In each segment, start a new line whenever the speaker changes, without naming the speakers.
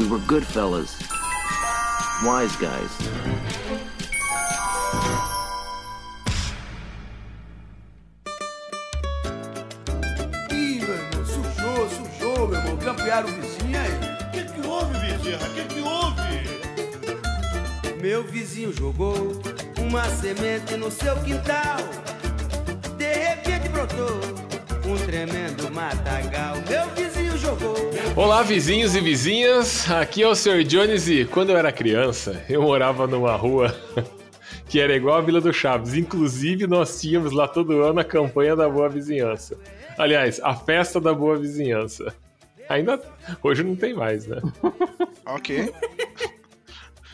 We were good fellas. Wise guys.
Ih, meu irmão, sujou, sujou, meu irmão. Campearam o vizinho aí.
O que, que houve, Bezerra? O que, que houve?
Meu vizinho jogou uma semente no seu quintal. De repente brotou um tremendo matagal. Meu vizinho.
Olá, vizinhos e vizinhas. Aqui é o Sr. Jones e quando eu era criança, eu morava numa rua que era igual a Vila do Chaves. Inclusive, nós tínhamos lá todo ano a campanha da Boa Vizinhança. Aliás, a festa da Boa Vizinhança. Ainda hoje não tem mais, né?
Ok.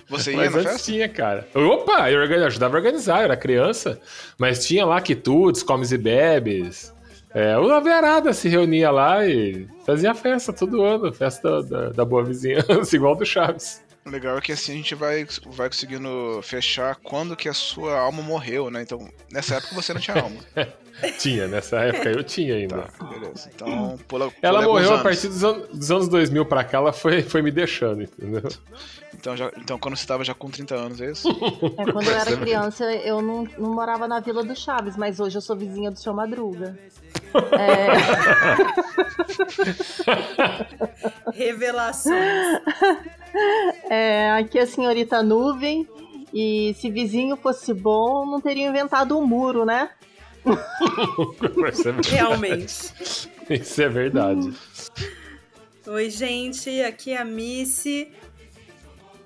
Você ia
Mas
na
antes
festa?
tinha, cara. Opa, eu ajudava a organizar, eu era criança. Mas tinha lá quitutes, comes e bebes. É, o Verada se reunia lá e fazia festa todo ano, festa da, da boa vizinhança, igual do Chaves.
O legal é que assim a gente vai, vai conseguindo fechar quando que a sua alma morreu, né? Então, nessa época você não tinha alma.
Tinha, nessa época eu tinha ainda.
Tá, beleza. Então, pula, pula
Ela morreu a partir dos, an- dos anos 2000 pra cá, ela foi, foi me deixando, entendeu?
Então, já, então, quando você tava já com 30 anos, é isso?
É, quando eu era criança, eu não, não morava na Vila do Chaves, mas hoje eu sou vizinha do seu Madruga.
Revelações.
É, aqui é a senhorita Nuvem. E se vizinho fosse bom, não teria inventado um muro, né?
É.
Realmente.
Isso é verdade.
Oi, gente. Aqui é a Missy.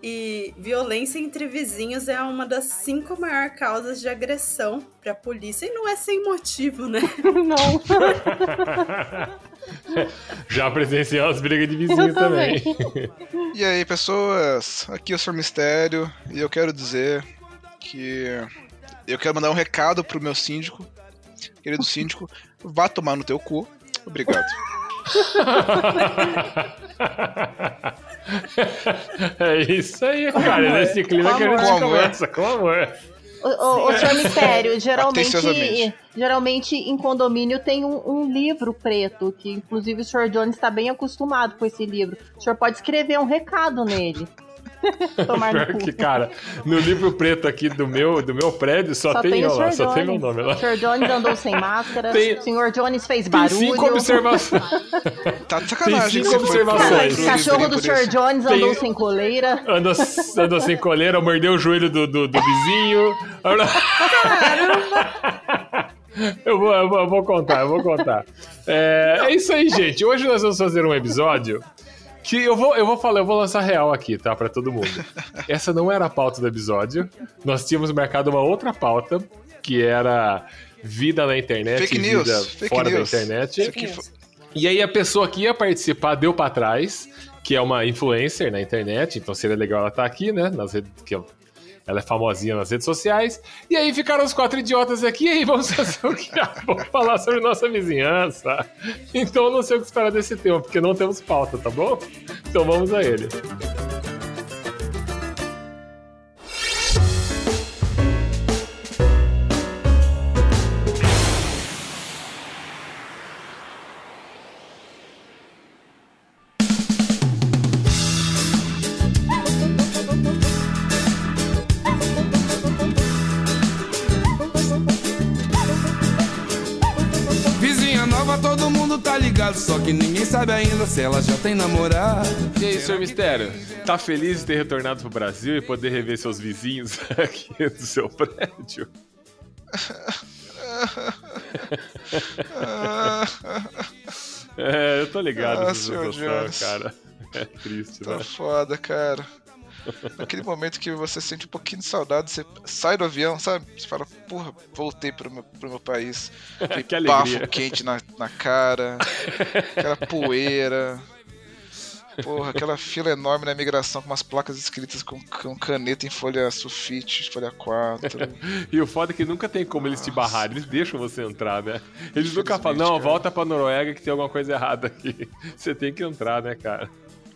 E violência entre vizinhos é uma das cinco maiores causas de agressão pra polícia. E não é sem motivo, né?
Não.
Já presenciei umas brigas de vizinho
também.
também.
E aí, pessoas? Aqui é o Sr. Mistério e eu quero dizer que eu quero mandar um recado pro meu síndico. Querido síndico, vá tomar no teu cu. Obrigado.
É isso aí, cara. É nesse clima que a gente conversa, com amor.
Ô, ô, ô, senhor Mistério, geralmente, geralmente em condomínio tem um, um livro preto, que inclusive o senhor Jones está bem acostumado com esse livro. O senhor pode escrever um recado nele. Tomar no cu.
que, cara, no livro preto aqui do meu, do meu prédio só,
Só
tem,
tem o
eu lá, só tem meu nome lá.
O senhor Jones andou sem máscara,
Tem-
o senhor Jones fez
Tem
barulho.
cinco observações.
Tá de
Tem
sacanagem.
cinco
foi pro-
observações.
pro
O cachorro do senhor. Jones
Tem-
andou sem coleira.
Anda, anda sem coleira, mordeu o joelho do, do, do vizinho. Eu vou, eu, vou, eu vou contar, eu vou contar. É, é isso aí, gente. Hoje nós vamos fazer um episódio que eu vou, eu vou falar, eu vou lançar real aqui, tá? Pra todo mundo. Essa não era a pauta do episódio. Nós tínhamos marcado uma outra pauta, que era vida na internet,
Fake
e
news,
vida
fake
fora
news.
da internet. E aí a pessoa que ia participar deu pra trás, que é uma influencer na internet, então seria legal ela estar aqui, né? Nas redes, que ela é famosinha nas redes sociais. E aí ficaram os quatro idiotas aqui, e aí vamos fazer o que? Vamos falar sobre nossa vizinhança. Então eu não sei o que esperar desse tema, porque não temos pauta, tá bom? Então vamos a ele.
Se ela já tem namorado.
E aí, senhor Mistério? Tá feliz de ter retornado pro Brasil e poder rever seus vizinhos aqui do seu prédio? É, eu tô ligado
Ah,
situação,
Jones.
cara. É triste,
Tá
né?
foda, cara. Naquele momento que você sente um pouquinho de saudade, você sai do avião, sabe? Você fala, porra, voltei pro meu, pro meu país. Aquele
Que alegria.
bafo quente na, na cara, aquela poeira. Porra, aquela fila enorme na imigração com umas placas escritas com, com caneta em folha sulfite, folha 4.
E o foda é que nunca tem como eles te barrarem, eles deixam você entrar, né? Eles nunca falam, não,
cara.
volta pra Noruega que tem alguma coisa errada aqui. Você tem que entrar, né, cara?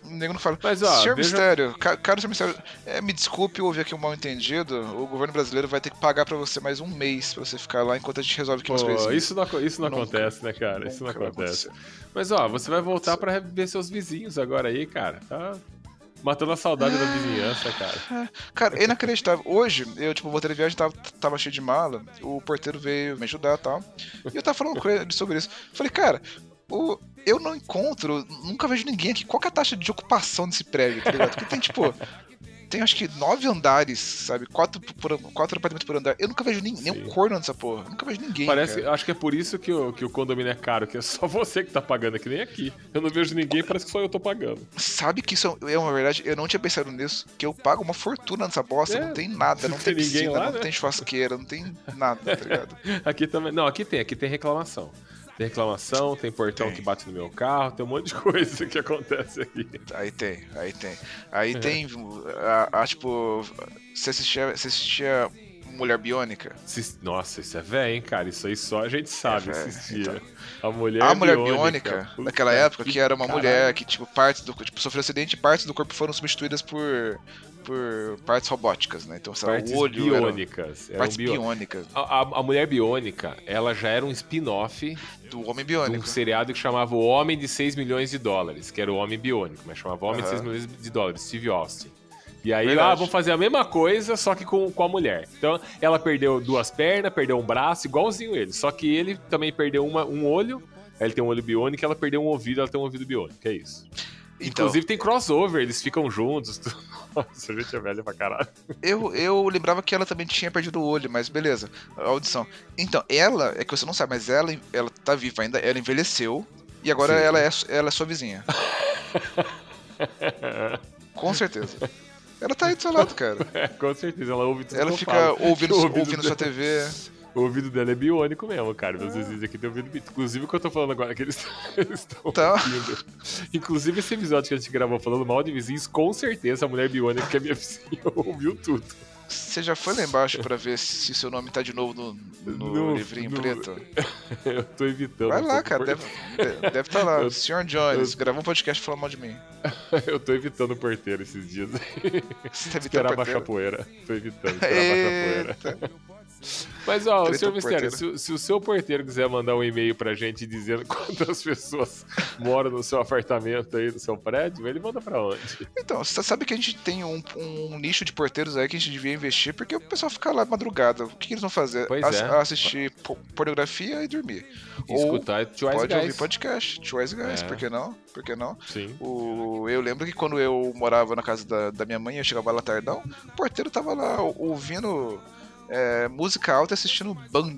O nego não fala.
Mas, ó,
Senhor
veja-
Mistério, ca- caro Senhor Mistério, é, me desculpe houve aqui um mal entendido. O governo brasileiro vai ter que pagar pra você mais um mês pra você ficar lá enquanto a gente resolve aqui umas
Pô,
coisinhas.
isso não, isso não
Nunca-
acontece, né, cara? Isso não acontece. Mas, ó, você vai voltar pra rever seus vizinhos agora aí, cara. Tá, Matando a saudade da vizinhança, cara.
Cara, é inacreditável. Hoje, eu, tipo, voltei de viagem, tava, tava cheio de mala, o porteiro veio me ajudar e tal. E eu tava falando com ele sobre isso. Falei, cara, o, eu não encontro, nunca vejo ninguém aqui. Qual que é a taxa de ocupação desse prédio, tá ligado? Porque tem, tipo, tem acho que nove andares, sabe? Quatro, por, quatro apartamentos por andar. Eu nunca vejo nem, nenhum corno nessa porra. Nunca vejo ninguém.
Parece,
cara.
acho que é por isso que o, que o condomínio é caro, que é só você que tá pagando, é que nem aqui. Eu não vejo ninguém, parece que só eu tô pagando.
Sabe que isso é uma verdade? Eu não tinha pensado nisso. Que eu pago uma fortuna nessa bosta.
É,
não tem nada, não tem
tem ninguém
piscina,
lá,
não
né?
tem churrasqueira, não tem nada, tá ligado?
Aqui também. Não, aqui tem, aqui tem reclamação. Tem reclamação, tem portão
Tem.
que bate no meu carro, tem um monte de coisa que acontece aqui.
Aí tem, aí tem. Aí
É.
tem, a, a, tipo, você assistia, você assistia Mulher Biônica?
Se- Nossa, isso é velho, hein, cara? Isso aí só a gente sabe
É
assistir. A mulher
a Mulher
biônica,
Biônica, naquela época, que era uma
caralho.
mulher que, tipo, partes do tipo, sofreu acidente e partes do corpo foram substituídas por, por partes robóticas, né? Então, sei lá,
Partes
o olho era
biônicas. Eram
partes biônicas
A, a- a mulher biônica, ela já era um spin-off
do Homem
de um
Biônico.
seriado que chamava O Homem de 6 milhões de dólares, que era o Homem Biônico, mas chamava Homem de
Aham.
6 milhões de dólares, Steve Austin. E aí,
Verdade.
ah, vamos fazer a mesma coisa, só que com, com a mulher. Então, ela perdeu duas pernas, perdeu um braço, igualzinho ele. Só que ele também perdeu uma- um olho, ele tem um olho biônico, ela perdeu um ouvido, ela tem um ouvido biônico, é isso.
Então,
Inclusive tem crossover, eles ficam juntos. Nossa, a gente é velho pra caralho.
eu, eu lembrava que ela também tinha perdido o olho, mas beleza. A audição. Então, ela, é que você não sabe, mas ela, ela tá viva ainda, ela envelheceu e agora
Sim.
ela é, ela é sua vizinha. Com certeza. Ela tá aí do seu lado, cara.
É, com certeza, ela ouve tudo
Ela fica
falo.
ouvindo,
O ouvido
ouvindo sua TV.
O ouvido dela é biônico mesmo, cara. Meus vizinhos aqui tem ouvido biônico. Inclusive o que eu tô falando agora, que eles estão
Tá.
ouvindo. Inclusive esse episódio que a gente gravou falando mal de vizinhos, com certeza a mulher biônica que é minha vizinha ouviu tudo.
Você já foi lá embaixo pra ver se seu nome tá de novo no, no,
No-
livrinho
no-
preto?
Eu tô evitando.
Vai lá, cara.
porque-
Deve, deve tá lá.
Eu-
Senhor Jones, gravou um podcast falando mal de mim.
Eu tô evitando o porteiro esses dias.
Você deve
Esperar
ter
baixar poeira. Tô evitando esperar baixar a poeira. Mas, ó,
Treta
senhor Mistério, se, se o seu porteiro quiser mandar um e-mail pra gente dizendo quantas pessoas moram no seu apartamento aí, no seu prédio, ele manda pra onde?
Então, você sabe que a gente tem um, um nicho de porteiros aí que a gente devia investir, porque o pessoal fica lá madrugada. O que, que eles vão fazer?
Pois
Ass-
é.
Assistir po- pornografia e dormir. Ou
Escutar Twice
pode ouvir
Guys.
podcast, Twice Guys,
É.
por que não? Por que não?
Sim.
O, eu lembro que quando eu morava na casa da, da minha mãe, eu chegava lá tardão, o porteiro tava lá ouvindo é, música alta e assistindo Band.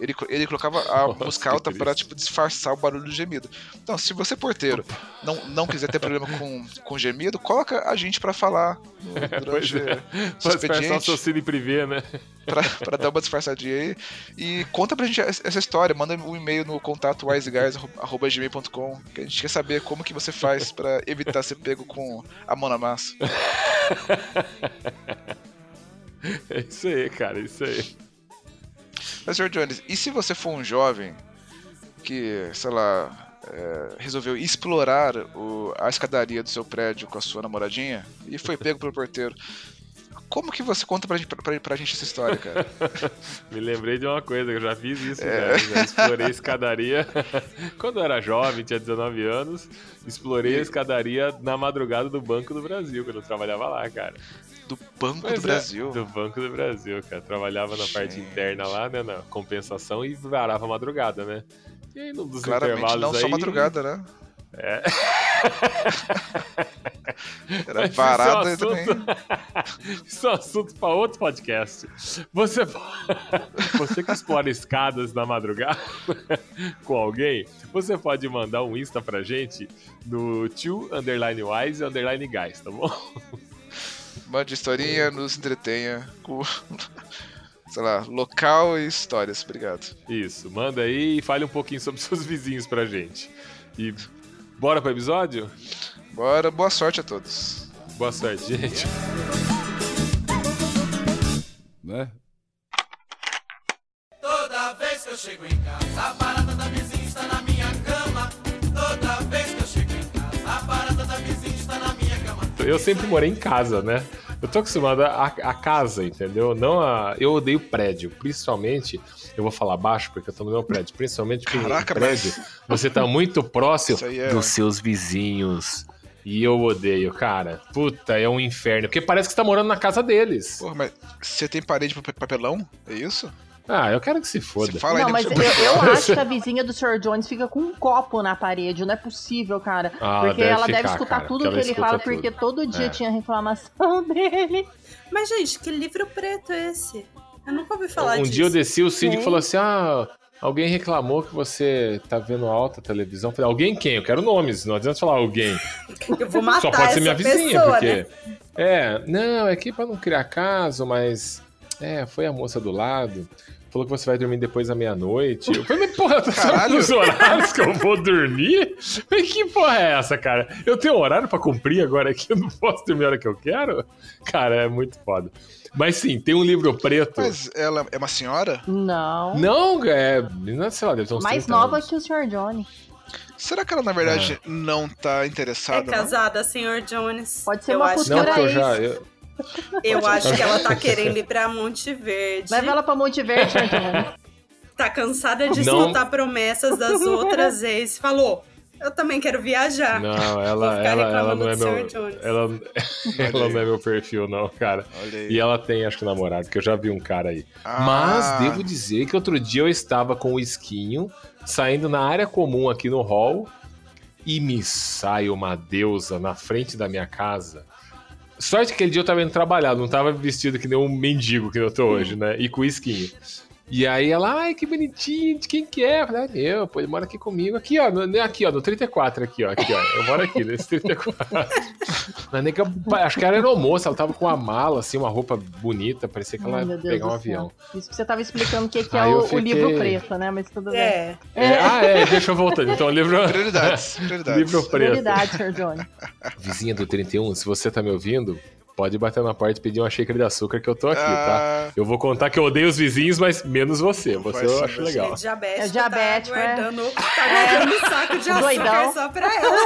Ele, ele colocava a
Nossa,
música alta pra
triste.
tipo, disfarçar o barulho do gemido. Então, se você, porteiro, não, não quiser ter problema com, com gemido, coloca a gente pra falar no- durante
é. Pode disfarçar o seu cine privê, né?
pra, pra dar uma disfarçadinha aí. E conta pra gente essa história. Manda um e-mail no contato wiseguys.gmail.com que a gente quer saber como que você faz pra evitar ser pego com a mão na massa.
É isso aí, cara, é isso aí.
Mas, Sr. Jones, e se você for um jovem que, sei lá, é, resolveu explorar o- a escadaria do seu prédio com a sua namoradinha e foi pego pelo porteiro? Como que você conta pra gente, pra, pra gente essa história, cara?
Me lembrei de uma coisa, que eu já fiz isso,
É.
já, já explorei escadaria. Quando eu era jovem, tinha 19 anos, explorei a escadaria na madrugada do Banco do Brasil, quando eu trabalhava lá, cara.
Do Banco
Pois
do
é,
Brasil.
do Banco do Brasil, cara. Trabalhava na parte
Gente.
interna lá, né, na compensação e varava a madrugada, né? E aí, num dos
Claramente
intervalos
não
aí...
só madrugada, né?
É.
Era
Mas
varada
isso é um
também.
assunto- Isso é um assunto para outro podcast. Você, você que explora escadas na madrugada com alguém, você pode mandar um Insta pra gente no tio underline wise underline guys, tá bom?
Mande historinha, nos entretenha com, sei lá, local e histórias. Obrigado.
Isso, manda aí e fale um pouquinho sobre seus vizinhos pra gente. E bora pro episódio?
Bora, boa sorte a todos.
Boa sorte, gente.
Né?
Toda vez que eu chego em casa, a barata da na minha Eu
sempre morei em casa, né? Eu tô acostumado a, a casa, entendeu? Não a. Eu odeio prédio, principalmente. Eu vou falar baixo porque eu tô no meu prédio. Principalmente porque
Caraca,
em prédio você tá muito próximo
é-
dos seus vizinhos. E eu odeio, cara. Puta, é um inferno. Porque parece que você tá morando na casa deles.
Porra, mas você tem parede de pa- papelão? É isso?
Ah, eu quero que se foda.
Você fala
Não, mas eu, eu acho que a vizinha do Sr. Jones fica com um copo na parede. Não é possível, cara.
Ah,
porque
deve
ela deve
ficar,
escutar
cara,
tudo que
ela
ele fala,
tudo.
porque todo dia
É.
tinha reclamação dele.
Mas, gente, que livro preto é esse? Eu nunca ouvi falar
um
disso.
dia eu desci, o síndico
Quem?
falou assim: ah, alguém reclamou que você tá vendo alta televisão. Eu falei, alguém quem? Eu quero nomes, não adianta falar alguém.
Eu vou matar
Só pode ser
essa
minha vizinha,
pessoa,
porque.
né?
É, não, é aqui pra não criar caso, mas. É, foi a moça do lado. Falou que você vai dormir depois da meia-noite. Eu falei, mas porra,
Caralho.
os horários que eu vou dormir? Que porra é essa, cara? Eu tenho horário pra cumprir agora aqui, eu não posso dormir a hora que eu quero? Cara, é muito foda. Mas sim, tem um livro preto.
Mas ela é uma senhora?
Não.
Não, é. Menina, sei lá, deve ter uns
Mais
30
nova
anos.
que o Sr. Johnny.
Será que ela, na verdade,
Ah.
não tá
É
interessada? não?
casada, Sr. Jones.
Pode ser
eu
uma
acho,
Não,
futura
porque eu já. eu-
eu acho que ela tá querendo ir pra Monte Verde.
Leva ela pra Monte Verde.
Tá cansada de
Não.
escutar promessas das outras ex. Falou, eu também quero viajar.
Não, ela, ela, ela
reclamando
não é meu. Ela, ela não é meu perfil, não, cara. E ela tem, acho que, namorado, que eu já vi um cara aí.
Ah.
Mas devo dizer que outro dia eu estava com o esquinho, saindo na área comum aqui no hall, e me sai uma deusa na frente da minha casa. Sorte que aquele dia eu tava indo trabalhar, não tava vestido que nem um mendigo que eu tô hoje, né? E com esquinho. E aí ela, ai, que bonitinho, de quem que é? Eu falei, ah, meu, pô, ele mora aqui comigo. Aqui, ó, no, aqui, ó, no 34, aqui, ó, aqui, ó. Eu moro aqui, nesse 34. Mas nem que eu- acho que ela era moça, ela tava com uma mala, assim, uma roupa bonita, parecia que ela ia pegar um avião.
céu. Isso que você tava explicando o que, que é o, o
fiquei-
livro preto, né? Mas tudo bem.
É.
É, ah, é, deixa eu voltar. Então, livro,
Prioridades, prioridades.
livro preto.
Prioridade, Sr. Johnny.
Vizinha do 31, se você tá me ouvindo, pode bater na porta e pedir uma xícara de açúcar que eu tô aqui, tá?
Ah,
Eu vou contar que eu odeio os vizinhos, mas menos você. Você eu acho
vai
legal.
É diabético,
É diabético,
tá
é.
guardando, tá guardando um saco de açúcar
Doidão.
só pra ela.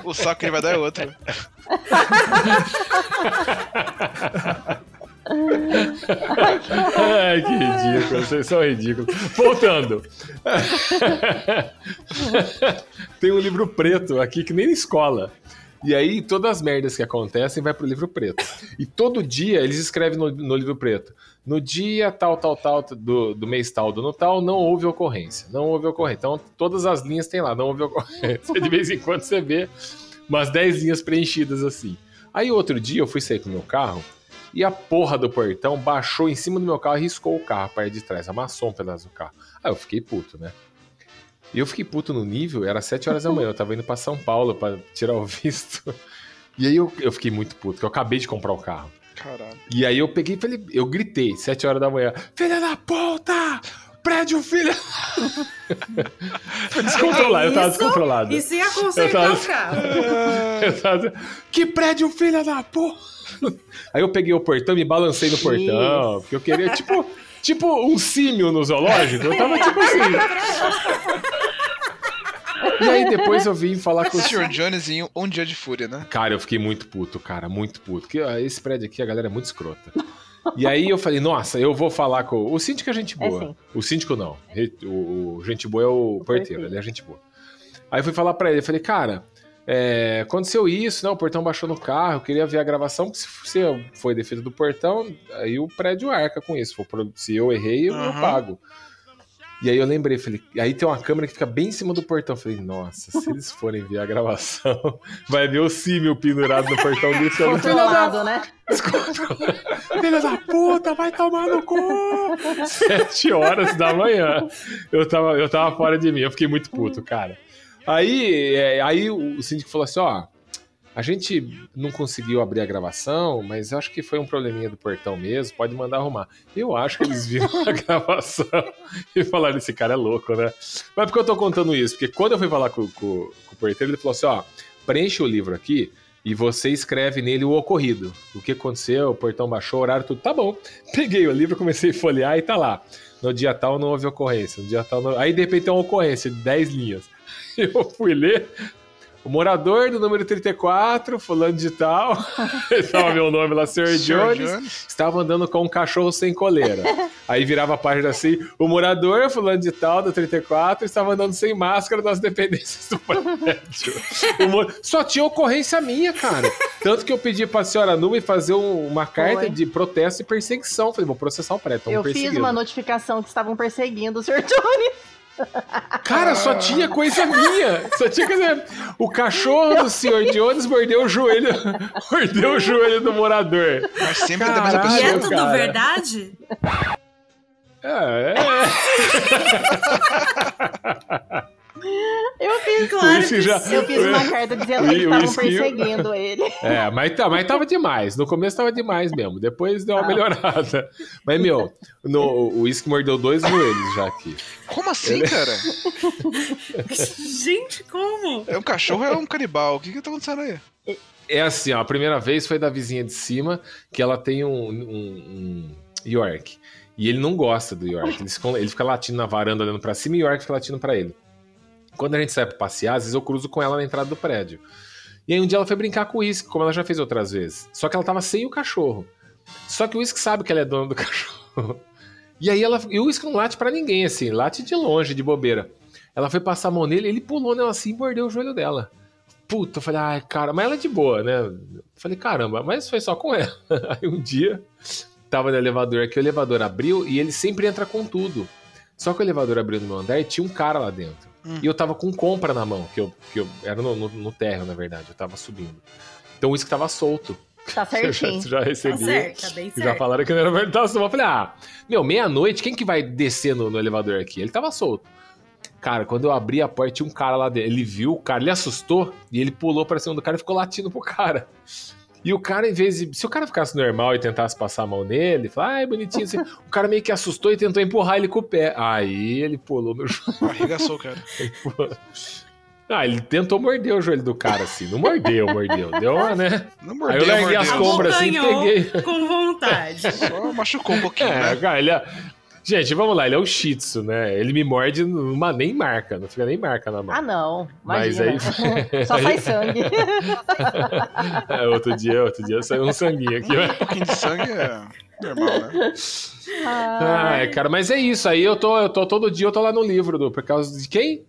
o saco que ele vai dar é outro.
Ai, que ridículo, vocês são ridículos. Voltando. Tem um livro preto aqui que nem na escola. E aí, todas as merdas que acontecem vai pro livro preto. E todo dia eles escrevem no, no livro preto. No dia tal, tal, tal, do, do mês tal, do ano tal, não houve ocorrência. Não houve ocorrência. Então, todas as linhas tem lá, não houve ocorrência. De vez em quando você vê umas 10 linhas preenchidas assim. Aí, outro dia, eu fui sair com o meu carro e a porra do portão baixou em cima do meu carro e riscou o carro, a parte de trás, amassou um pedaço do carro. Aí eu fiquei puto, né? E eu fiquei puto no nível, era 7 horas da manhã, eu tava indo pra São Paulo pra tirar o visto. E aí eu, eu fiquei muito puto, porque eu acabei de comprar o carro.
Caralho.
E aí eu peguei e falei, eu gritei, 7 horas da manhã, filha da puta! Prédio, filha! Descontrolado, eu tava descontrolado.
Isso ia consertar
Eu tava-
o carro.
Eu tava- que prédio, filha da porra! Aí eu peguei o portão e me balancei no portão, porque eu queria, tipo, tipo um símio no zoológico. Eu tava tipo assim. E aí depois eu vim falar com o
O Sr. Jones em um dia de fúria, né?
Cara, eu fiquei muito puto, cara, muito puto. Porque ó, esse prédio aqui, a galera é muito escrota. E aí eu falei, nossa, eu vou falar com. O síndico é gente boa.
sim.
o síndico não. O, o gente boa é o, porteiro,
porteiro.
ele é gente boa. Aí eu fui falar pra ele, eu falei, cara, é, aconteceu isso, né? O portão baixou no carro, eu queria ver a gravação, porque se, se foi defeito do portão, aí o prédio arca com isso. Se, eu errei, eu, eu
Aham.
pago. E aí eu lembrei, falei, aí tem uma câmera que fica bem em cima do portão. Eu falei, nossa, se eles forem ver a gravação, vai ver o símio pendurado no portão gritando, filha da
né?
Filha da puta, vai tomar no cu! Sete horas da manhã. Eu tava, eu tava fora de mim, eu fiquei muito puto, cara. Aí, é, aí o síndico falou assim: ó, a gente não conseguiu abrir a gravação, mas acho que foi um probleminha do portão mesmo, pode mandar arrumar. Eu acho que eles viram a gravação e falaram: esse cara é louco, né? Mas por que eu tô contando isso? Porque quando eu fui falar com, com- com o porteiro, ele falou assim: ó, preenche o livro aqui e você escreve nele o ocorrido. O que aconteceu, o portão baixou, o horário, tudo. Tá bom. Peguei o livro, comecei a folhear e tá lá. No dia tal não houve ocorrência. No dia tal não... Aí de repente tem uma ocorrência de 10 linhas. Eu fui ler. o morador do número 34, fulano de tal, estava meu nome lá, Sr. Jones,
Jones.
estava andando com um cachorro sem coleira. Aí virava a página assim, o morador, fulano de tal, do 34, estava andando sem máscara nas dependências do prédio. O mo- Só tinha ocorrência minha, cara. Tanto que eu pedi pra senhora Nube fazer um- uma carta
Foi.
de protesto e perseguição. Falei, vou processar o prédio,
Eu fiz uma notificação que estavam perseguindo o Sr. Jones.
Cara, só tinha coisa minha. Só tinha coisa. O cachorro do senhor Jones mordeu o joelho. Mordeu o joelho do morador.
Mas sempre tem mais a
Caralho.
E é
pessoa.
tudo
cara.
verdade?
É,
Eu fiz,
Claro
já-
sim.
eu fiz uma carta dizendo que estavam perseguindo ele.
é, mas, tá, mas tava demais. No começo tava demais mesmo. Depois deu uma
Ah.
melhorada. Mas, meu, no, o uísque mordeu dois joelhos já aqui.
Como assim, cara?
Gente, como?
É um cachorro é um canibal. O que que tá acontecendo aí?
É assim, ó, a primeira vez foi da vizinha de cima, que ela tem um, um- um York. E ele não gosta do York. Ele fica, ele fica latindo na varanda, olhando pra cima, e o York fica latindo pra ele. Quando a gente sai pra passear, às vezes eu cruzo com ela na entrada do prédio. E aí um dia ela foi brincar com o Whisky, como ela já fez outras vezes. Só que ela tava sem o cachorro. Só que o Whisky sabe que ela é dona do cachorro. E aí ela. E o Whisky não late pra ninguém, assim, late de longe, de bobeira. Ela foi passar a mão nele, ele pulou nela assim e mordeu o joelho dela. Puta, eu falei, ai, cara, mas ela é de boa, né? Eu falei, caramba, mas foi só com ela. Aí um dia, tava no elevador aqui, o elevador abriu e ele sempre entra com tudo. Só que o elevador abriu no meu andar e tinha um cara lá dentro.
Hum.
E eu tava com compra na mão, que eu, que eu era no, no, no térreo, na verdade, eu tava subindo. Então isso que tava solto.
Tá
Eu já,
certinho.
já
Tá
recebi.
certo, tá bem
Já
certo.
falaram que não era verdade. Então, eu falei, ah, meu, meia-noite, quem que vai descer no, no elevador aqui? Ele tava solto. Cara, quando eu abri a porta, tinha um cara lá dentro. Ele viu o cara, ele assustou e ele pulou pra cima do cara e ficou latindo pro cara. E o cara, em vez de. Se o cara ficasse normal e tentasse passar a mão nele, falar, ai, bonitinho, assim, o cara meio que assustou e tentou empurrar ele com o pé. Aí ele pulou no joelho.
Arregaçou, cara.
Ah, ele tentou morder o joelho do cara, assim. Não mordeu, mordeu. Deu uma, né?
Não
Aí
mordeu,
eu larguei as
mordeu.
compras assim e peguei.
com vontade.
Só machucou um pouquinho,
É,
né?
cara, ele é... Gente, vamos lá, ele é um shih tzu, né? Ele me morde, numa, nem marca, não fica nem marca na mão.
Ah, não.
Mas
Imagina.
aí-
Só sai sangue.
É, outro dia, outro dia saiu um sanguinho aqui.
Um pouquinho de sangue é normal, né?
Ah, é, cara, mas é isso. Aí eu tô, eu tô todo dia, eu tô lá no livro do por causa de quem?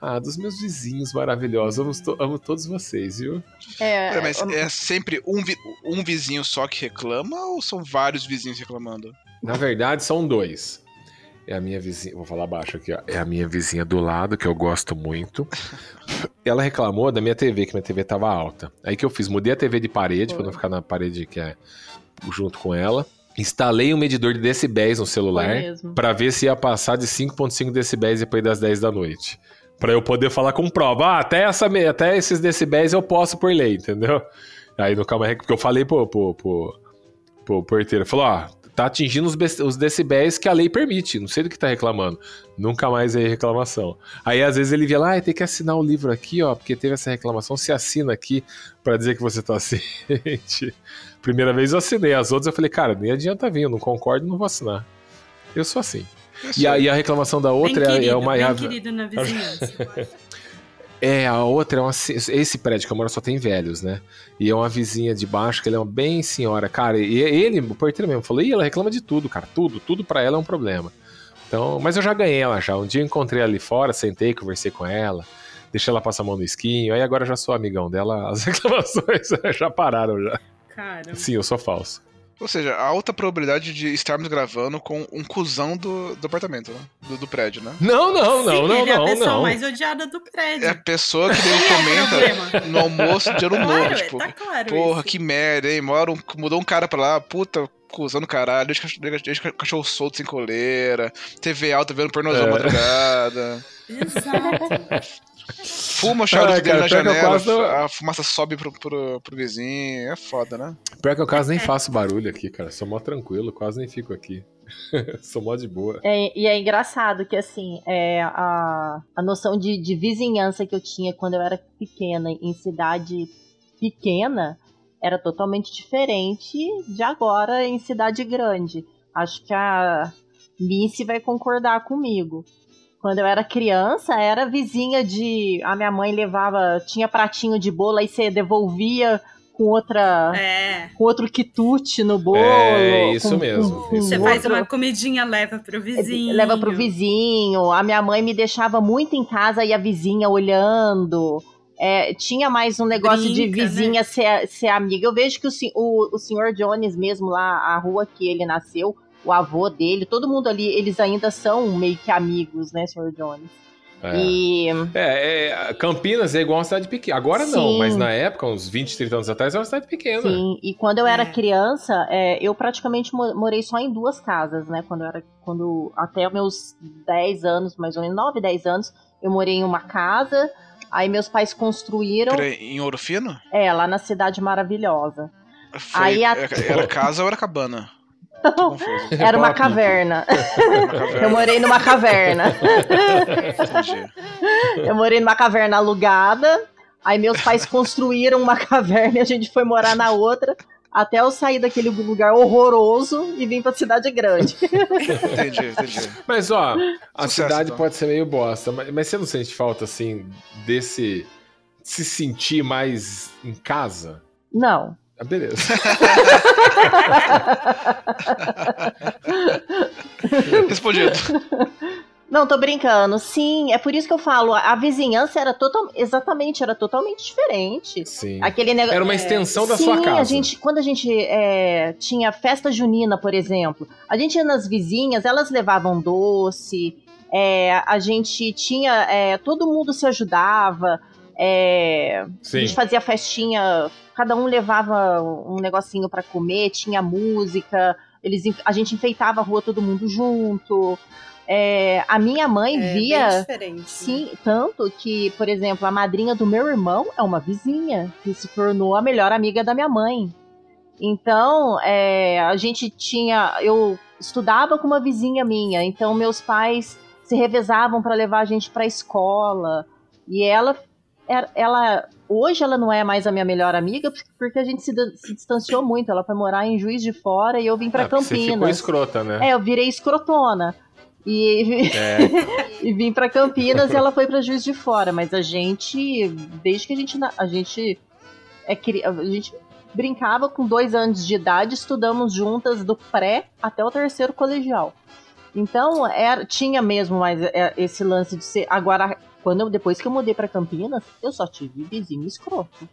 Ah, dos meus vizinhos maravilhosos. Amo, to- amo todos vocês, viu?
É,
Pera, mas é sempre um, vi- um vizinho só que reclama ou são vários vizinhos reclamando?
Na verdade, são dois. É a minha vizinha, vou falar baixo aqui, ó. É a minha vizinha do lado, que eu gosto muito. Ela reclamou da minha TV, que minha TV tava alta. Aí que eu fiz, mudei a TV de parede, pra não ficar na parede que é junto com ela. Instalei um medidor de decibéis no celular pra ver se ia passar de 5.5 decibéis depois das 10 da noite. Pra eu poder falar com prova. Ah, até, essa, até esses decibéis eu posso por lei, entendeu? Aí no calma porque eu falei pro, pro, pro, pro porteiro, falou, ó, tá atingindo os, os decibéis que a lei permite, não sei do que tá reclamando. Nunca mais aí reclamação. Aí às vezes ele via lá, ah, tem que assinar o livro aqui, ó, porque teve essa reclamação, se assina aqui pra dizer que você tá ciente. Primeira vez eu assinei, as outras eu falei, cara, nem adianta vir, eu não concordo, não vou assinar. Eu sou assim.
Eu
E
sei.
a, reclamação da outra
bem
é-
querido,
é uma.
bem
é a-
querido na vizinhança.
é, a outra é uma. se- Esse prédio que eu moro só tem velhos, né? E é uma vizinha de baixo, que ela é uma bem senhora. Cara, e ele, o porteiro mesmo, falou: Ih, ela reclama de tudo, cara. Tudo, tudo pra ela é um problema. Então, mas eu já ganhei ela já. Um dia eu encontrei ela ali fora, sentei, conversei com ela, deixei ela passar a mão no esquinho. Aí agora eu já sou amigão dela. As reclamações já pararam já.
Cara,
Sim, eu sou falso.
Ou seja, a alta probabilidade de estarmos gravando com um cuzão do, do apartamento, né? Do, do prédio, né?
Não, não, não,
sim,
não,
ele é a
não,
pessoa
não.
mais odiada do prédio.
É a pessoa que
é o
comenta no almoço de ano novo,
Claro,
tipo,
tá claro
porra,
isso.
que merda, hein? Mora um- mudou um cara pra lá, puta, cuzão do caralho, deixa, deixa, deixa cachorro solto sem coleira, TV alta vendo pornozão
É.
madrugada,
Exato.
Fuma o charuto
Ah,
dele
cara,
na janela, a fumaça sobe pro, pro, pro vizinho, é foda, né?
Pior que eu quase nem faço barulho aqui, cara. Sou mó tranquilo, quase nem fico aqui. Sou mó de boa.
É, e é engraçado que, assim, é, a, a noção de, de vizinhança que eu tinha quando eu era pequena, em cidade pequena, era totalmente diferente de agora em cidade grande. Acho que a Missy vai concordar comigo. Quando eu era criança, era vizinha de. A minha mãe levava. Tinha pratinho de bolo, aí você devolvia com outra.
É.
Com outro quitute no bolo.
É, isso
com-
mesmo,
com- com
Você faz
outro-
uma comidinha, leva pro vizinho.
Leva pro vizinho. A minha mãe me deixava muito em casa e a vizinha olhando. É, tinha mais um negócio de
Brinca, né?
vizinha ser, ser amiga. Eu vejo que o, o, o senhor Jones mesmo lá, a rua que ele nasceu, o avô dele, todo mundo ali, eles ainda são meio que amigos, né, senhor Jones?
É.
E
É, é, Campinas é igual uma cidade pequena. Agora não,
Sim.
mas na época, uns 20, 30 anos atrás, era uma cidade pequena.
Sim, e quando eu era
É.
criança, é, eu praticamente mo- morei só em duas casas, né? Quando eu era. Quando, até meus 10 anos, mais ou menos, 9, 10 anos, eu morei em uma casa. Aí meus pais construíram.
Em Ouro Fino?
É, lá na Cidade Maravilhosa.
Foi,
Aí a-
era- Era casa ou era cabana? Tô confuso.
Era uma
Papi.
caverna.
Uma caverna.
Eu morei numa caverna. Eu morei numa caverna alugada. Aí meus pais construíram uma caverna e a gente foi morar na outra. Até eu sair daquele lugar horroroso e vim pra cidade grande.
Entendi, entendi.
Mas, ó, a
Sucesso,
cidade
então.
pode ser meio bosta, mas, mas você não sente falta, assim, desse. se sentir mais em casa?
Não.
Ah, beleza.
Respondido.
Não, tô brincando. Sim, é por isso que eu falo. A vizinhança era total, exatamente, era totalmente diferente.
Sim.
Aquele negócio.
Era uma extensão da
Sim,
sua casa.
a gente, quando a gente é, tinha festa junina, por exemplo, a gente ia nas vizinhas, elas levavam doce, é, a gente tinha, é, todo mundo se ajudava, é, a
Sim.
gente fazia festinha, cada um levava um negocinho pra comer, tinha música, eles, a gente enfeitava a rua todo mundo junto. É, a minha mãe
É
via
diferente. né?
Sim, tanto que, por exemplo, a madrinha do meu irmão é uma vizinha que se tornou a melhor amiga da minha mãe. Então, é, a gente tinha. Eu estudava com uma vizinha minha, então meus pais se revezavam para levar a gente para a escola. E ela, ela. Hoje ela não é mais a minha melhor amiga, porque a gente se, se distanciou muito. Ela foi morar em Juiz de Fora e eu vim para
Ah, porque Você ficou
Campinas.
escrota, né?
É, eu virei escrotona. E,
É.
e vim pra Campinas e ela foi pra Juiz de Fora. Mas a gente, desde que a gente, a gente é a gente brincava com dois anos de idade, estudamos juntas do pré até o terceiro colegial. Então era, tinha mesmo mais é, esse lance de ser. Agora, quando eu, depois que eu mudei pra Campinas, eu só tive vizinho escroto.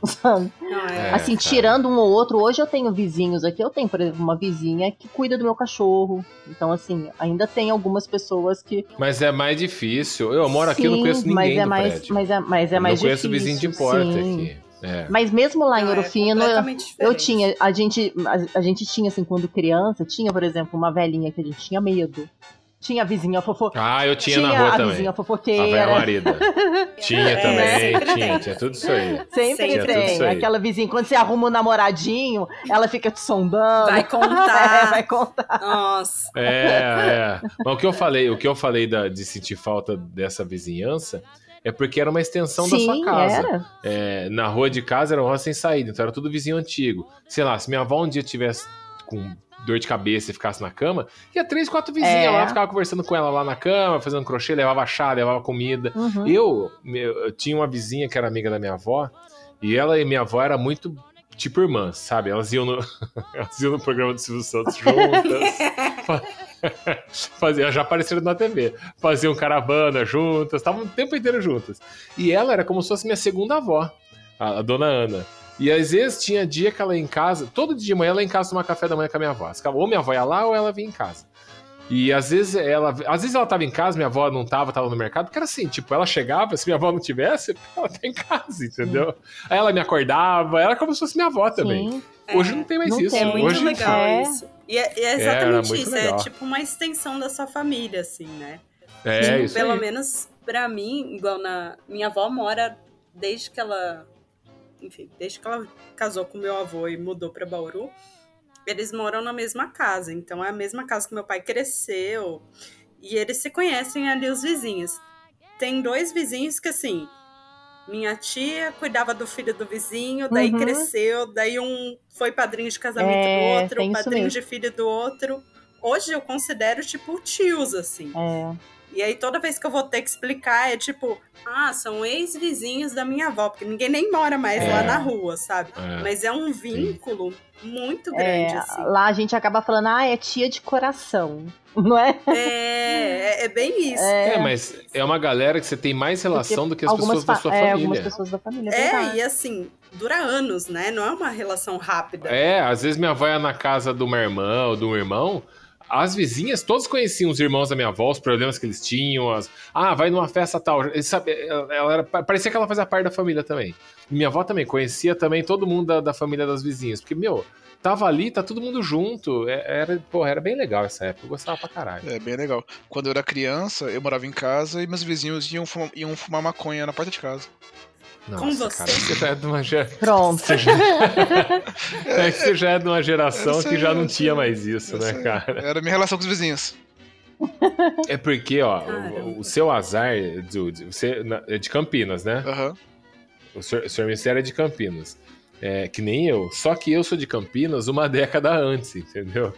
Sabe?
É.
É,
assim,
cara.
tirando um ou outro, hoje eu tenho vizinhos aqui. Eu tenho, por exemplo, uma vizinha que cuida do meu cachorro. Então, assim, ainda tem algumas pessoas que.
Mas é mais difícil. Eu moro aqui, eu não
Sim,
conheço ninguém
mas é
do
mais,
prédio.
Mas é, mas é
eu
mais
não conheço
difícil.
vizinho de porta
sim.
aqui. É.
Mas mesmo lá em
Não,
Ouro
é
Fino, eu, eu tinha, a gente, a, a gente tinha assim, quando criança, tinha, por exemplo, uma velhinha que a gente tinha medo. Tinha a vizinha fofoqueira.
Ah, eu tinha, na rua
a
também.
vizinha
A velha
fofoqueira.
marida. Tinha
É,
também, tinha,
tem.
tinha tudo isso aí.
Sempre
Sempre
tem.
aí.
Aquela vizinha, quando você arruma um namoradinho, ela fica te sondando.
Vai contar.
É, vai contar.
Nossa.
É, é. Mas o que eu falei, o que eu falei da- de sentir falta dessa vizinhança é porque era uma extensão da sua
Sim,
casa.
era.
É, na rua de casa era uma rua sem saída, então era tudo vizinho antigo. Sei lá, se minha avó um dia tivesse com dor de cabeça e ficasse na cama, ia três, quatro vizinhas
É.
lá, ficava conversando com ela lá na cama, fazendo crochê, levava chá, levava comida.
Uhum.
Eu, meu, eu tinha uma vizinha que era amiga da minha avó, e ela e minha avó era muito tipo irmãs, sabe? Elas iam no, elas iam no programa do Silvio Santos juntas. Fa- Fazia, já apareceram na TV. Faziam caravana juntas, estavam o tempo inteiro juntas. E ela era como se fosse minha segunda avó, a, a dona Ana. E às vezes tinha dia que ela ia em casa, todo dia de manhã ela ia em casa tomar café da manhã com a minha avó. Ficava, Ou minha avó ia lá ou ela vinha em casa. E às vezes ela, às vezes ela tava em casa, minha avó não tava, tava no mercado, porque era assim, tipo, ela chegava, se minha avó não tivesse, ela tá em casa, entendeu? Aí ela me acordava, era como se fosse minha avó também.
Sim.
Hoje
É.
não tem mais
Não
isso.
tem.
É muito
Hoje,
legal
É.
isso. E é, e é
era
exatamente isso.
legal.
É tipo uma extensão da sua família, assim, né?
É,
Tipo,
isso
Pelo
aí.
menos pra mim, igual na. Minha avó mora desde que ela. Enfim, desde que ela casou com meu avô e mudou pra Bauru. Eles moram na mesma casa. Então é a mesma casa que meu pai cresceu. E eles se conhecem ali, os vizinhos. Tem dois vizinhos que, assim. Minha tia cuidava do filho do vizinho, daí
Uhum.
cresceu, daí um foi padrinho de casamento
É,
do outro, padrinho de filho do outro. Hoje eu considero, tipo, tios, assim.
É.
E aí toda vez que eu vou ter que explicar é tipo, ah, são ex-vizinhos da minha avó, porque ninguém nem mora mais
É.
lá na rua, sabe?
É.
Mas é um vínculo muito
É,
grande, assim.
lá a gente acaba falando, ah, é tia de coração. Não é?
É, é, é bem isso.
É, mas é uma galera que você tem mais relação do que as
algumas
pessoas da sua
é, algumas
família.
pessoas da família.
É, e assim, dura anos, né? Não é uma relação rápida.
É, às vezes minha avó ia na casa de uma irmã ou de um irmão. As vizinhas, todos conheciam os irmãos da minha avó, os problemas que eles tinham. as- Ah, vai numa festa tal. Eles sabe- ela era- parecia que ela fazia parte da família também. Minha avó também conhecia também todo mundo da, da família das vizinhas. Porque, meu, tava ali, tá todo mundo junto. É- Era, porra, era bem legal essa época. Eu gostava pra caralho.
É bem legal. Quando eu era criança, eu morava em casa e meus vizinhos iam fumar, iam fumar maconha na porta de casa.
Nossa,
Com você.
cara, você já é de uma geração.
Pronto.
Você já... é que você já é de uma geração que já
é-
não tinha
é-
mais isso, né,
Essa
cara?
Era minha relação com os vizinhos.
É porque, ó, o, o seu azar, Dude, você é de Campinas, né?
Aham.
O senhor, o senhor Mistério é de Campinas. É, que nem eu. Só que eu sou de Campinas uma década antes, entendeu?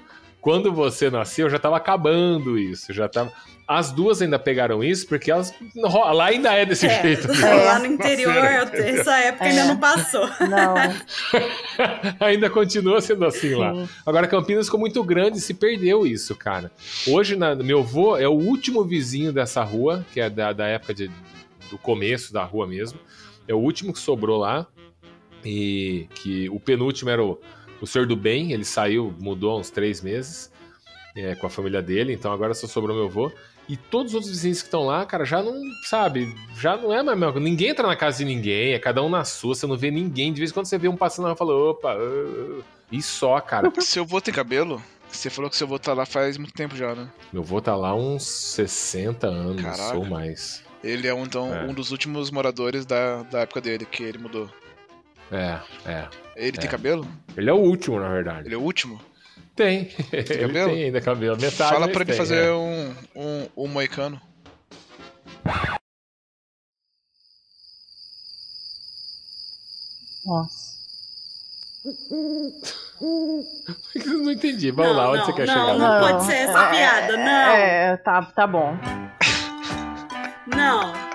Quando você nasceu, já tava acabando isso. Já tava... As duas ainda pegaram isso porque elas. Lá ainda é desse
É,
jeito.
lá no interior, essa época ainda
É.
não passou.
Não,
ainda continua sendo assim lá.
sim.
Agora, Campinas ficou muito grande e se perdeu isso, cara. Hoje, na- meu avô é o último vizinho dessa rua, que é da, da época de- do começo da rua mesmo. É o último que sobrou lá. E que o penúltimo era o, o senhor do bem, ele saiu, mudou há uns três meses é, com a família dele, então agora só sobrou meu avô. E todos os outros vizinhos que estão lá, cara, já não, sabe, já não é mais coisa. Ninguém entra na casa de ninguém, é cada um na sua, você não vê ninguém. De vez em quando você vê um passando lá e fala, opa, ah, ah", e só, cara.
Seu avô tem cabelo? Você falou que seu avô tá lá faz muito tempo já, né?
Meu avô tá lá uns 60 anos
Caraca.
ou mais.
Ele é um, então,
É.
um dos últimos moradores da, da época dele, que ele mudou.
É, é.
Ele tem
É.
cabelo?
Ele é o último, na verdade.
Ele é o último?
Tem. ele
cabelo?
tem ainda cabelo. Metade.
Fala pra ele
tem,
fazer
é.
um, um, um moicano.
Nossa.
Não entendi. Vamos
Não,
lá, onde
não,
você quer
não,
chegar?
não. pode ser essa piada, não.
É, tá, tá bom.
Não.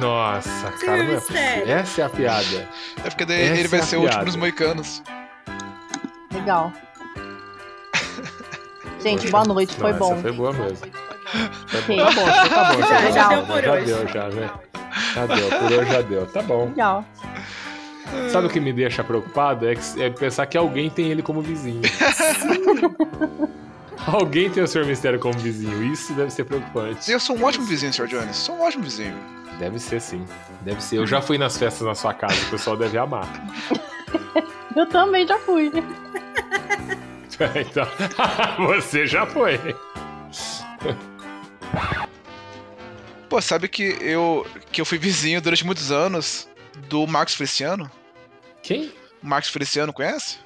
Nossa, cara, não é possível. Essa é a piada.
É porque daí
Essa
ele vai
é
ser o último dos moicanos.
Legal. Gente, boa noite, foi bom.
Foi boa mesmo. Foi bom. Tá bom, tá bom.
Já-
tá
já deu por
já
hoje.
deu, já, né? Já deu, por hoje já deu. Tá bom.
Legal.
Sabe o que me deixa preocupado? É, que- é pensar que alguém tem ele como vizinho. alguém tem o Sr. Mistério como vizinho. Isso deve ser preocupante.
Eu sou um ótimo vizinho, Sr. Jones. Sou um ótimo vizinho.
Deve ser sim. Deve ser. Eu já fui nas festas na sua casa, o pessoal deve amar.
Eu também já fui.
então, você já foi.
Pô, sabe que eu, que eu fui vizinho durante muitos anos do Marcos Feliciano?
Quem?
Marcos Feliciano, conhece?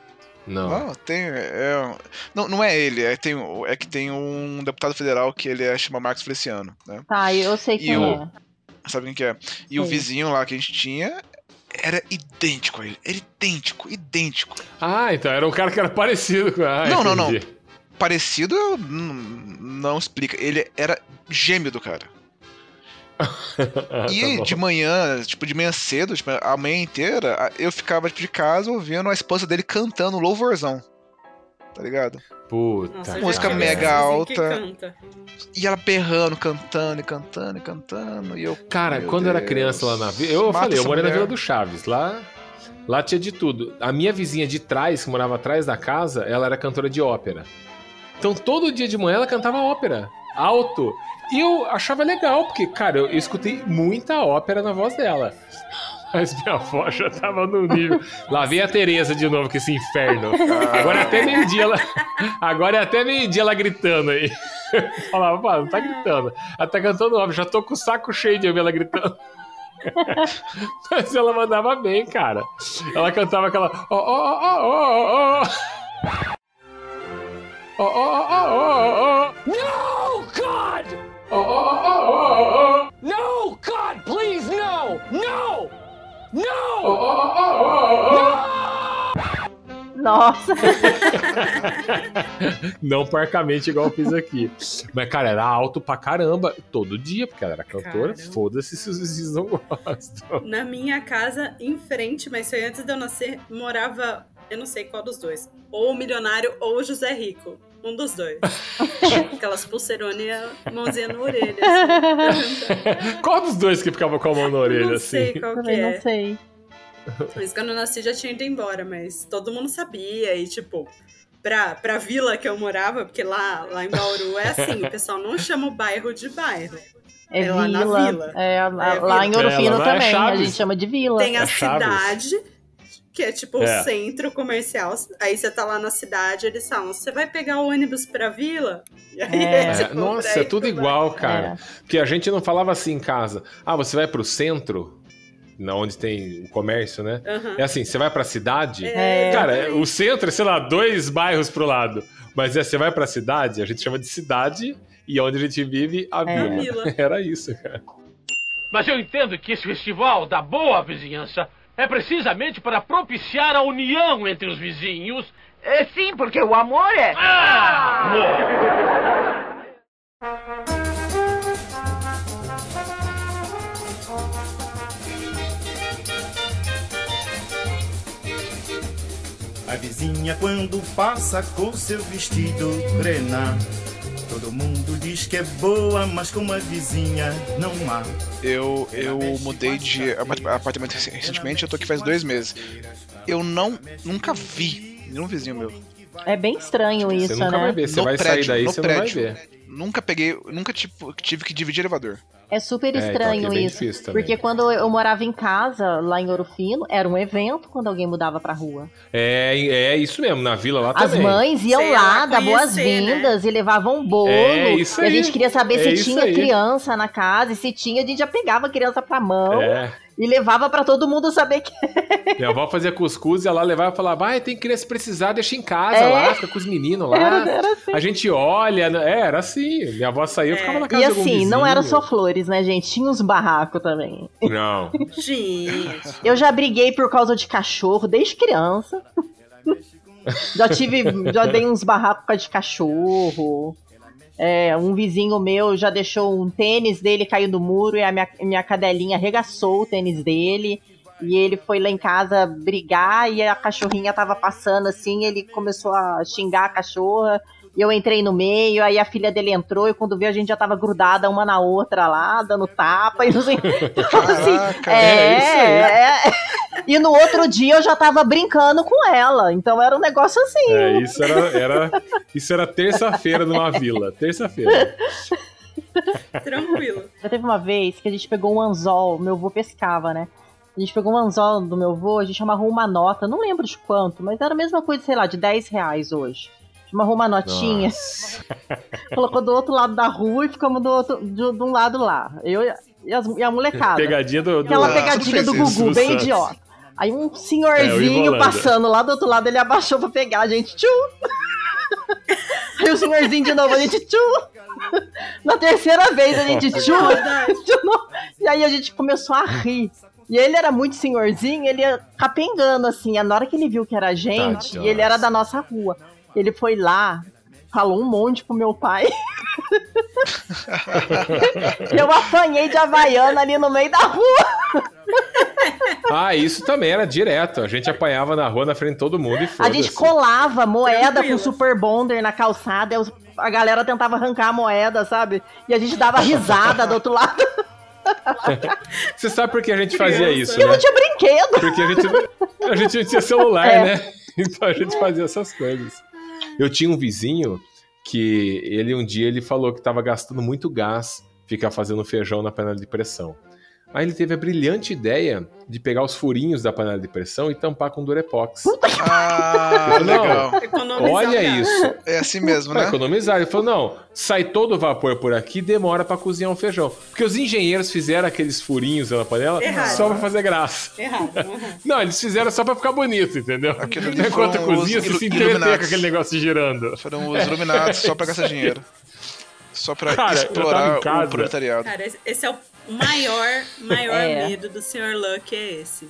Não.
Não, tem. É, não, não é ele, é, tem, é que tem um deputado federal que ele é, chama Marcos Feliciano, né?
Tá, eu sei
E
quem
o-
é.
Sabe quem que é? E o
Sei.
vizinho lá que a gente tinha era idêntico a ele. Era idêntico, idêntico.
Ah, então era um cara que era parecido com. Ah,
Não, não, não. Parecido não explica. Ele era gêmeo do cara.
Ah,
E
tá
de manhã, tipo, de manhã cedo, tipo, a manhã inteira, eu ficava tipo, de casa ouvindo a esposa dele cantando louvorzão. Tá ligado?
Puta.
Nossa, eu
Música mega alta. E ela berrando, cantando, e cantando, e cantando. E eu.
Cara, quando eu era
Deus.
criança lá na vila. Eu
Mata
falei, eu morei na
mulher.
Vila do Chaves. Lá, lá tinha de tudo. A minha vizinha de trás, que morava atrás da casa, ela era cantora de ópera. Então todo dia de manhã ela cantava ópera. Alto. E eu achava legal, porque, cara, eu, eu escutei muita ópera na voz dela. Mas minha avó já tava no nível. Lá vem a Tereza de novo, com esse inferno. Agora é até meio-dia ela. Agora é até meio-dia ela gritando aí. Falava, pá, não tá gritando. Ela tá cantando óbvio, já tô com o saco cheio de ouvir ela gritando. Mas ela mandava bem, cara. Ela cantava aquela. Ó, ó, ó, ó, ó. Ó, ó, ó, ó, ó.
No, God!
Ó, ó, ó, ó, ó.
No, God, please, no! No!
Ó, ó, ó, ó.
Nossa,
Não parcamente igual eu fiz aqui. Mas, cara, era alto pra caramba todo dia, porque ela era cantora. Foda-se se os vizinhos não gostam.
Na minha casa, em frente, mas foi antes de eu nascer, morava, eu não sei qual dos dois. Ou o milionário ou o José Rico. Um dos dois. Aquelas pulseironas e a mãozinha na orelha. assim.
Qual dos dois que ficava com a mão na orelha,
não
assim?
sei qual que
também
é.
não sei.
Mas quando eu nasci já tinha ido embora, mas todo mundo sabia. E, tipo, pra, pra vila que eu morava, porque lá, lá em Bauru é assim, o pessoal não chama o bairro de bairro.
É,
É lá na
vila.
vila.
É, a-
É,
lá em
vila.
Ouro
É,
Fino
lá é
também. a gente chama de vila.
Tem a
É Chaves.
cidade, que é tipo
É.
o centro comercial. Aí você tá lá na cidade, eles falam: você vai pegar o ônibus pra vila? E aí
É.
é,
É,
tipo,
nossa, é tudo igual,
bairro.
cara. Porque a gente não falava assim em casa. Ah, você vai pro centro, na onde tem o comércio, né?
Aham.
É assim, você vai pra cidade.
É,
Cara,
exatamente.
o centro é, sei lá, dois bairros pro lado. Mas é, você vai pra cidade, a gente chama de cidade, e onde a gente vive, a
É.
Vila. Era isso, cara.
Mas eu entendo que esse festival da boa vizinhança é precisamente para propiciar a união entre os vizinhos.
É sim, porque o amor é.
Ah!
A vizinha quando passa com seu vestido grená Todo mundo diz que é boa, mas como a vizinha não há
Eu, eu mudei de apart- apartamento rec- recentemente, eu tô aqui faz dois meses. Eu não, nunca vi nenhum vizinho meu.
É bem estranho isso,
Você nunca
né?
vai ver. Você
No
vai
prédio,
sair daí,
no
você não vai
prédio.
ver.
Nunca peguei, nunca tipo, tive que dividir elevador.
É super
É, então
estranho
é
isso.
difícil.
Porque quando eu morava em casa, lá em Ouro Fino, era um evento quando alguém mudava pra rua.
É, é isso mesmo, na vila lá
As
também.
mães iam
Sei
lá,
lá,
dar boas-vindas e levavam bolo.
É, isso
e a
aí.
gente queria saber
É
se tinha
aí.
criança na casa. E se tinha, a gente já pegava a criança pra mão
É.
e levava pra todo mundo saber que.
Minha avó fazia cuscuz, ia lá levava e falava, vai, tem criança precisar, deixa em casa
É.
lá, fica com os meninos lá.
Era, era assim.
A gente olha, né? é, era assim. Minha avó saía, eu
É.
ficava na casa
E assim, não era só flores, né, gente? Tinha uns barracos também.
Não.
Gente,
Eu já briguei por causa de cachorro desde criança. já tive, já dei uns barracos por causa de cachorro. É, um vizinho meu já deixou um tênis dele cair do muro e a minha, minha cadelinha arregaçou o tênis dele. E ele foi lá em casa brigar e a cachorrinha tava passando assim, ele começou a xingar a cachorra. E eu entrei no meio, aí a filha dele entrou e quando viu a gente já tava grudada uma na outra lá, dando tapa e não sei. Então, assim,
Caraca,
é,
é isso aí.
é. E no outro dia eu já tava brincando com ela. Então era um negócio assim.
É, isso era, era, isso era terça-feira numa vila. Terça-feira.
tranquilo.
Já teve uma vez que a gente pegou um anzol, meu avô pescava, né? A gente pegou um anzol do meu avô, a gente amarrou uma nota, não lembro de quanto, mas era a mesma coisa, sei lá, de 10 reais hoje. Amarrou uma notinha, colocou do outro lado da rua e ficamos do outro, de, de um lado lá. Eu e a, as- e a molecada.
Pegadinha do. do
Aquela pegadinha do Gugu,
do
bem
Santos.
idiota. Aí um
É,
senhorzinho
Ivolanda.
passando lá do outro lado, ele abaixou pra pegar a gente. Tchum! Aí o senhorzinho de novo, a gente tchum! Na terceira vez a gente tchum! de novo. E aí a gente começou a rir. E ele era muito senhorzinho, ele ia capengando assim. Na hora que ele viu que era a gente, e ele era da nossa rua, ele foi lá, falou um monte pro meu pai. eu apanhei de Havaiana ali no meio da rua.
Ah, isso também era direto. A gente apanhava na rua na frente de todo mundo e
A
foda-se.
gente colava moeda
Tranquilo.
com super bonder na calçada, e a galera tentava arrancar a moeda, sabe? E a gente dava risada do outro lado.
Você sabe por que a gente fazia
Criança.
isso,
E eu
né?
não tinha brinquedo.
Porque a gente, a gente não tinha celular,
É.
né? Então a gente fazia essas coisas. Eu tinha um vizinho que ele um dia ele falou que estava gastando muito gás ficar fazendo feijão na panela de pressão. Aí ele teve a brilhante ideia de pegar os furinhos da panela de pressão e tampar com durepox.
Ah,
Não.
legal.
Economizar
Olha isso.
É assim mesmo,
Pra
né?
economizar. Ele falou: não, sai todo o vapor por aqui demora pra cozinhar um feijão. Porque os engenheiros fizeram aqueles furinhos na panela
Errado.
só pra fazer graça.
Errado. uhum.
Não, eles fizeram só pra ficar bonito, entendeu?
Aquilo
Enquanto cozinha, você se entreter com aquele negócio girando.
Foram os iluminados só pra gastar dinheiro. Só pra
Cara,
explorar o proletariado.
Cara, esse é o maior, maior
É.
medo do Sr. Luck, é esse.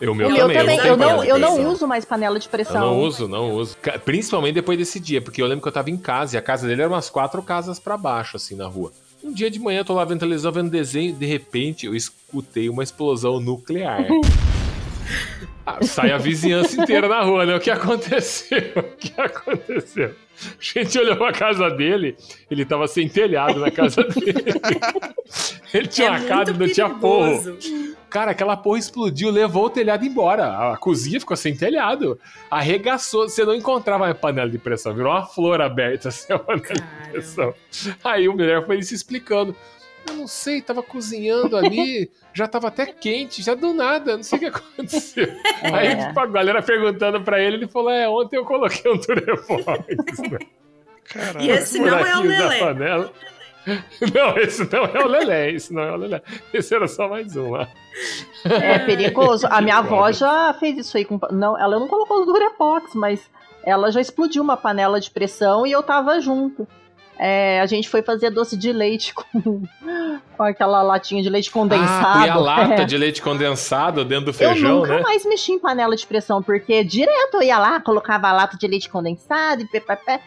Eu, o meu
o meu
também,
também.
eu
Eu
não,
eu não uso mais panela de
Eu
pressão.
não uso, não uso. Principalmente depois desse dia, porque eu lembro que eu tava em casa e a casa dele era umas quatro casas pra baixo, assim, na rua. Um dia de manhã eu tô lá vendo televisão, vendo desenho, de repente eu escutei uma explosão nuclear. Sai a vizinhança inteira na rua, né? O que aconteceu? O que aconteceu? A gente olhou pra casa dele, ele tava sem telhado na casa dele. Ele tinha
É
uma casa e não tinha porro.
perigoso.
Cara, aquela porra explodiu, levou o telhado embora. A cozinha ficou sem telhado. Arregaçou. Você não encontrava a panela de pressão. Virou uma flor aberta, assim, a panela de pressão. Aí o mulher foi se explicando. Eu não sei, tava cozinhando ali, já tava até quente, já do nada, não sei o que aconteceu.
É.
Aí tipo, a galera perguntando pra ele, ele falou: É, ontem eu coloquei um Turefox.
E esse não é o Lelé.
panela. Não, esse não é o Lelé, esse não é o Lelé. Esse era só mais um lá.
É perigoso. A minha avó já fez isso aí com. Não, ela não colocou o Durepox, mas ela já explodiu uma panela de pressão e eu tava junto. É, a gente foi fazer doce de leite com, com aquela latinha de leite condensado.
Ah, põe a lata
É.
de leite condensado dentro do
Eu
feijão,
nunca
né?
mais mexi em panela de pressão, porque direto eu ia lá, colocava a lata de leite condensado e pepepé.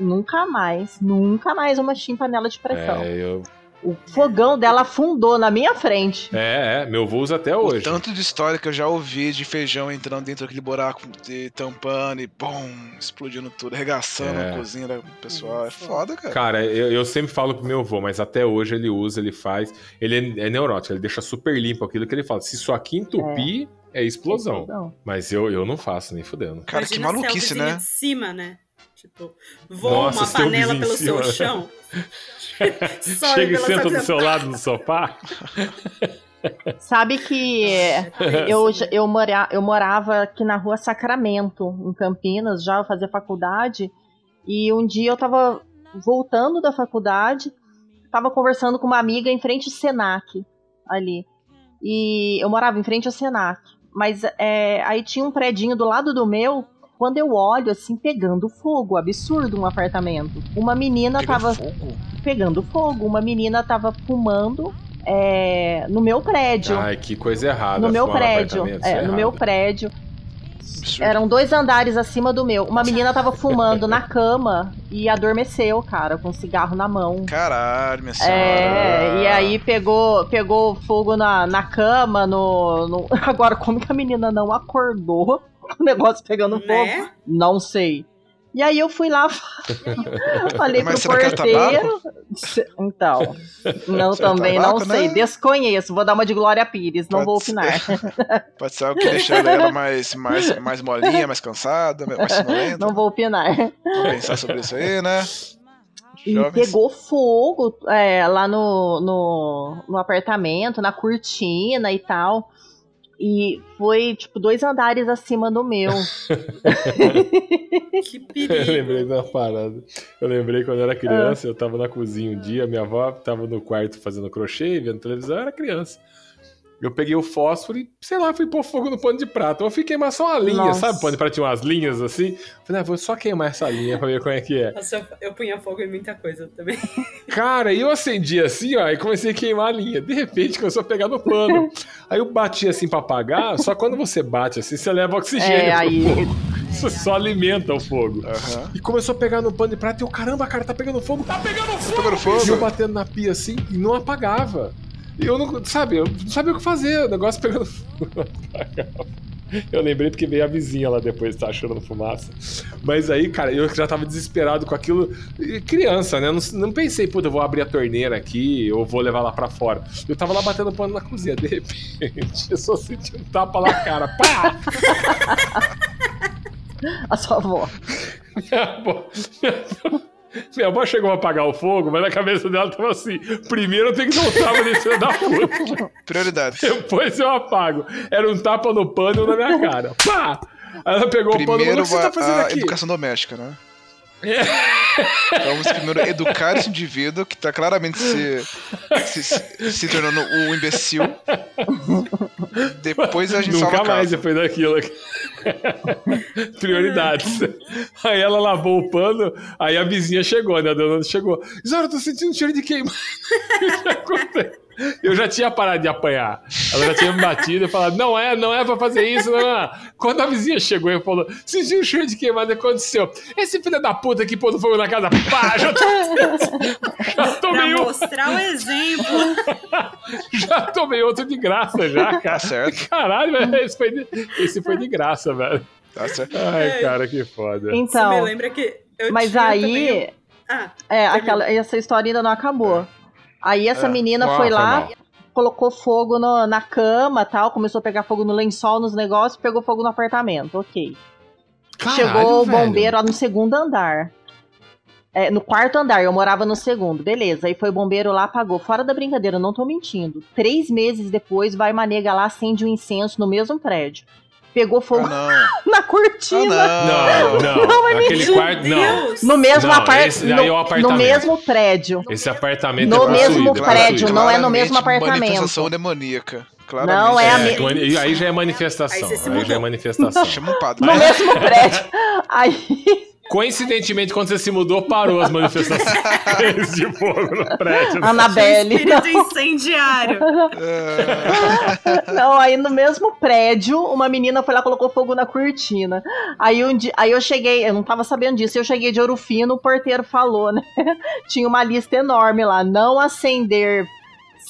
Nunca mais, nunca mais eu mexi em panela de pressão.
É, eu...
O fogão dela afundou na minha frente.
é, é, meu avô usa até
O
hoje.
tanto de história que eu já ouvi de feijão entrando dentro daquele buraco de tampando e bom, explodindo tudo, arregaçando
É.
a cozinha do pessoal. É foda, cara.
Cara, eu, eu sempre falo pro meu avô, mas até hoje ele usa, ele faz. Ele é, é neurótico, ele deixa super limpo aquilo que ele fala. Se isso aqui entupir, é, explosão.
Explosão.
Mas eu, eu não faço, nem fudendo.
Cara, que
Imagina se é o
maluquice, né?
de cima, né? Tipo, voa
Nossa,
uma
um
panela pelo
em
seu chão.
Chega e senta do seu lado no sofá.
Sabe que eu, eu, mora, eu morava aqui na rua Sacramento, em Campinas, já eu fazia faculdade. E um dia eu tava voltando da faculdade, tava conversando com uma amiga em frente ao Senac, ali. E eu morava em frente ao Senac. Mas é, aí tinha um predinho do lado do meu. Quando eu olho, assim, pegando fogo, absurdo um apartamento. Uma menina
Pegando
tava
fogo?
pegando fogo, uma menina tava fumando é, no meu prédio.
Ai, que coisa errada.
no meu prédio.
isso
É, no meu prédio.
Absurdo.
Eram dois andares acima do meu. Uma menina tava fumando na cama e adormeceu, cara, com um cigarro na mão.
Caralho, minha senhora.
É, e aí pegou, pegou fogo na, na cama, no, no- Agora, como que a menina não acordou o negócio pegando fogo?
Né?
Não sei. E aí eu fui lá, falei
Mas
pro porteiro. Então, não
Será
também não
tabaco,
sei,
né?
desconheço. Vou dar uma de Glória Pires, não
Pode
vou
ser.
opinar.
Pode ser algo que deixa ela mais, mais, mais molinha, mais cansada, mais sonolenta.
Não vou opinar.
Vamos pensar sobre isso aí, né?
E pegou fogo é, lá no, no, no apartamento, na cortina e tal. E foi, tipo, dois andares acima do meu.
Que
Eu
perigo.
lembrei de uma parada. Eu lembrei quando eu era criança, eu tava na cozinha um dia, minha avó tava no quarto fazendo crochê, vendo televisão, eu era criança. Eu peguei o fósforo e, sei lá, fui pôr fogo no pano de prato. Eu fiquei queimar só uma linha,
Nossa.
sabe? O pano de prato tinha umas linhas assim. Falei, ah, vou só queimar essa linha pra ver como é que é.
Nossa, eu, eu punha fogo em muita coisa também.
Cara, e eu acendi assim, ó, e comecei a queimar a linha. De repente começou a pegar no pano. Aí eu bati assim pra apagar, só quando você bate assim, você leva oxigênio
É,
pro
aí-
fogo. Isso só alimenta o fogo.
Aham.
E começou a pegar no pano de prata e eu, caramba, cara, tá pegando fogo, tá pegando fogo!
Pegando
E eu
fogo?
batendo na pia assim e não apagava. E eu não, sabe, eu não sabia o que fazer, o negócio pegando. Eu lembrei porque veio a vizinha lá depois, tá achando fumaça. Mas aí, cara, eu já tava desesperado com aquilo. E Criança, né? Não, não pensei, puta, eu vou abrir a torneira aqui, ou vou levar lá pra fora. Eu tava lá batendo pano na cozinha. De repente, eu só senti um tapa na cara. Pá!
A sua avó.
Minha avó, minha avó- minha avó chegou a apagar o fogo, mas na cabeça dela tava assim: primeiro eu tenho que dar um tapa nesse filho da puta.
Prioridades.
Depois eu apago. Era um tapa no pano na minha cara. Pá! Aí ela pegou o pano e falou:
Primeiro
o que você tá fazendo
a
aqui?
educação doméstica, né? Vamos primeiro educar esse indivíduo que tá claramente se, se, se tornando um imbecil. Depois a gente
Nunca mais depois daquilo. Prioridades. Aí ela lavou o pano, aí a vizinha chegou, né? A dona chegou. Eu tô sentindo cheiro de queimado. Eu já tinha parado de apanhar. Ela já tinha me batido e falado: não é, não é pra fazer isso. Não, não. Quando a vizinha chegou e falou: sentiu um cheiro de queimado, o que aconteceu? Esse filho da puta que pôs fogo na casa, pá, já tô, já tomei
Pra
um-
mostrar o exemplo.
já tomei outro de graça, já, cara.
certo.
Caralho, velho, esse foi de, esse foi de graça, velho.
Tá certo.
Ai, cara, que foda.
Você
Então,
me lembra que eu
mas
tinha
aí,
também Ah,
é, aquela, essa história ainda não acabou. Aí essa
É.
menina
Ah,
foi lá, colocou fogo no- na cama tal, começou a pegar fogo no lençol, nos negócios, pegou fogo no apartamento, ok.
Caralho,
Chegou o
velho.
bombeiro lá no segundo andar. É, no quarto andar, eu morava no segundo. Beleza, aí foi o bombeiro lá, apagou. Fora da brincadeira, eu não tô mentindo. Três meses depois, vai uma nega lá, acende um incenso no mesmo prédio. Pegou fogo
Ah, não.
na cortina.
Ah,
Não, não.
Não, é
Aquele
mentira.
quarto, não.
Deus!
No mesmo no,
é apartamento.
no mesmo prédio.
Esse apartamento
No
é possuído,
mesmo
é
prédio, não é no mesmo apartamento.
Manifestação demoníaca. Claramente.
Não, é a
É,
me-
mani- aí já é manifestação.
Aí
Aí, já é manifestação.
Chama um padre.
No mesmo prédio. Aí,
Coincidentemente, quando você se mudou, parou as manifestações de fogo no prédio.
Anabelle.
Espírito incendiário.
Não, aí no mesmo prédio, uma menina foi lá e colocou fogo na cortina. Aí, um dia, aí eu cheguei, eu não tava sabendo disso, eu cheguei de Ouro Fino, o porteiro falou, né? Tinha uma lista enorme lá, não acender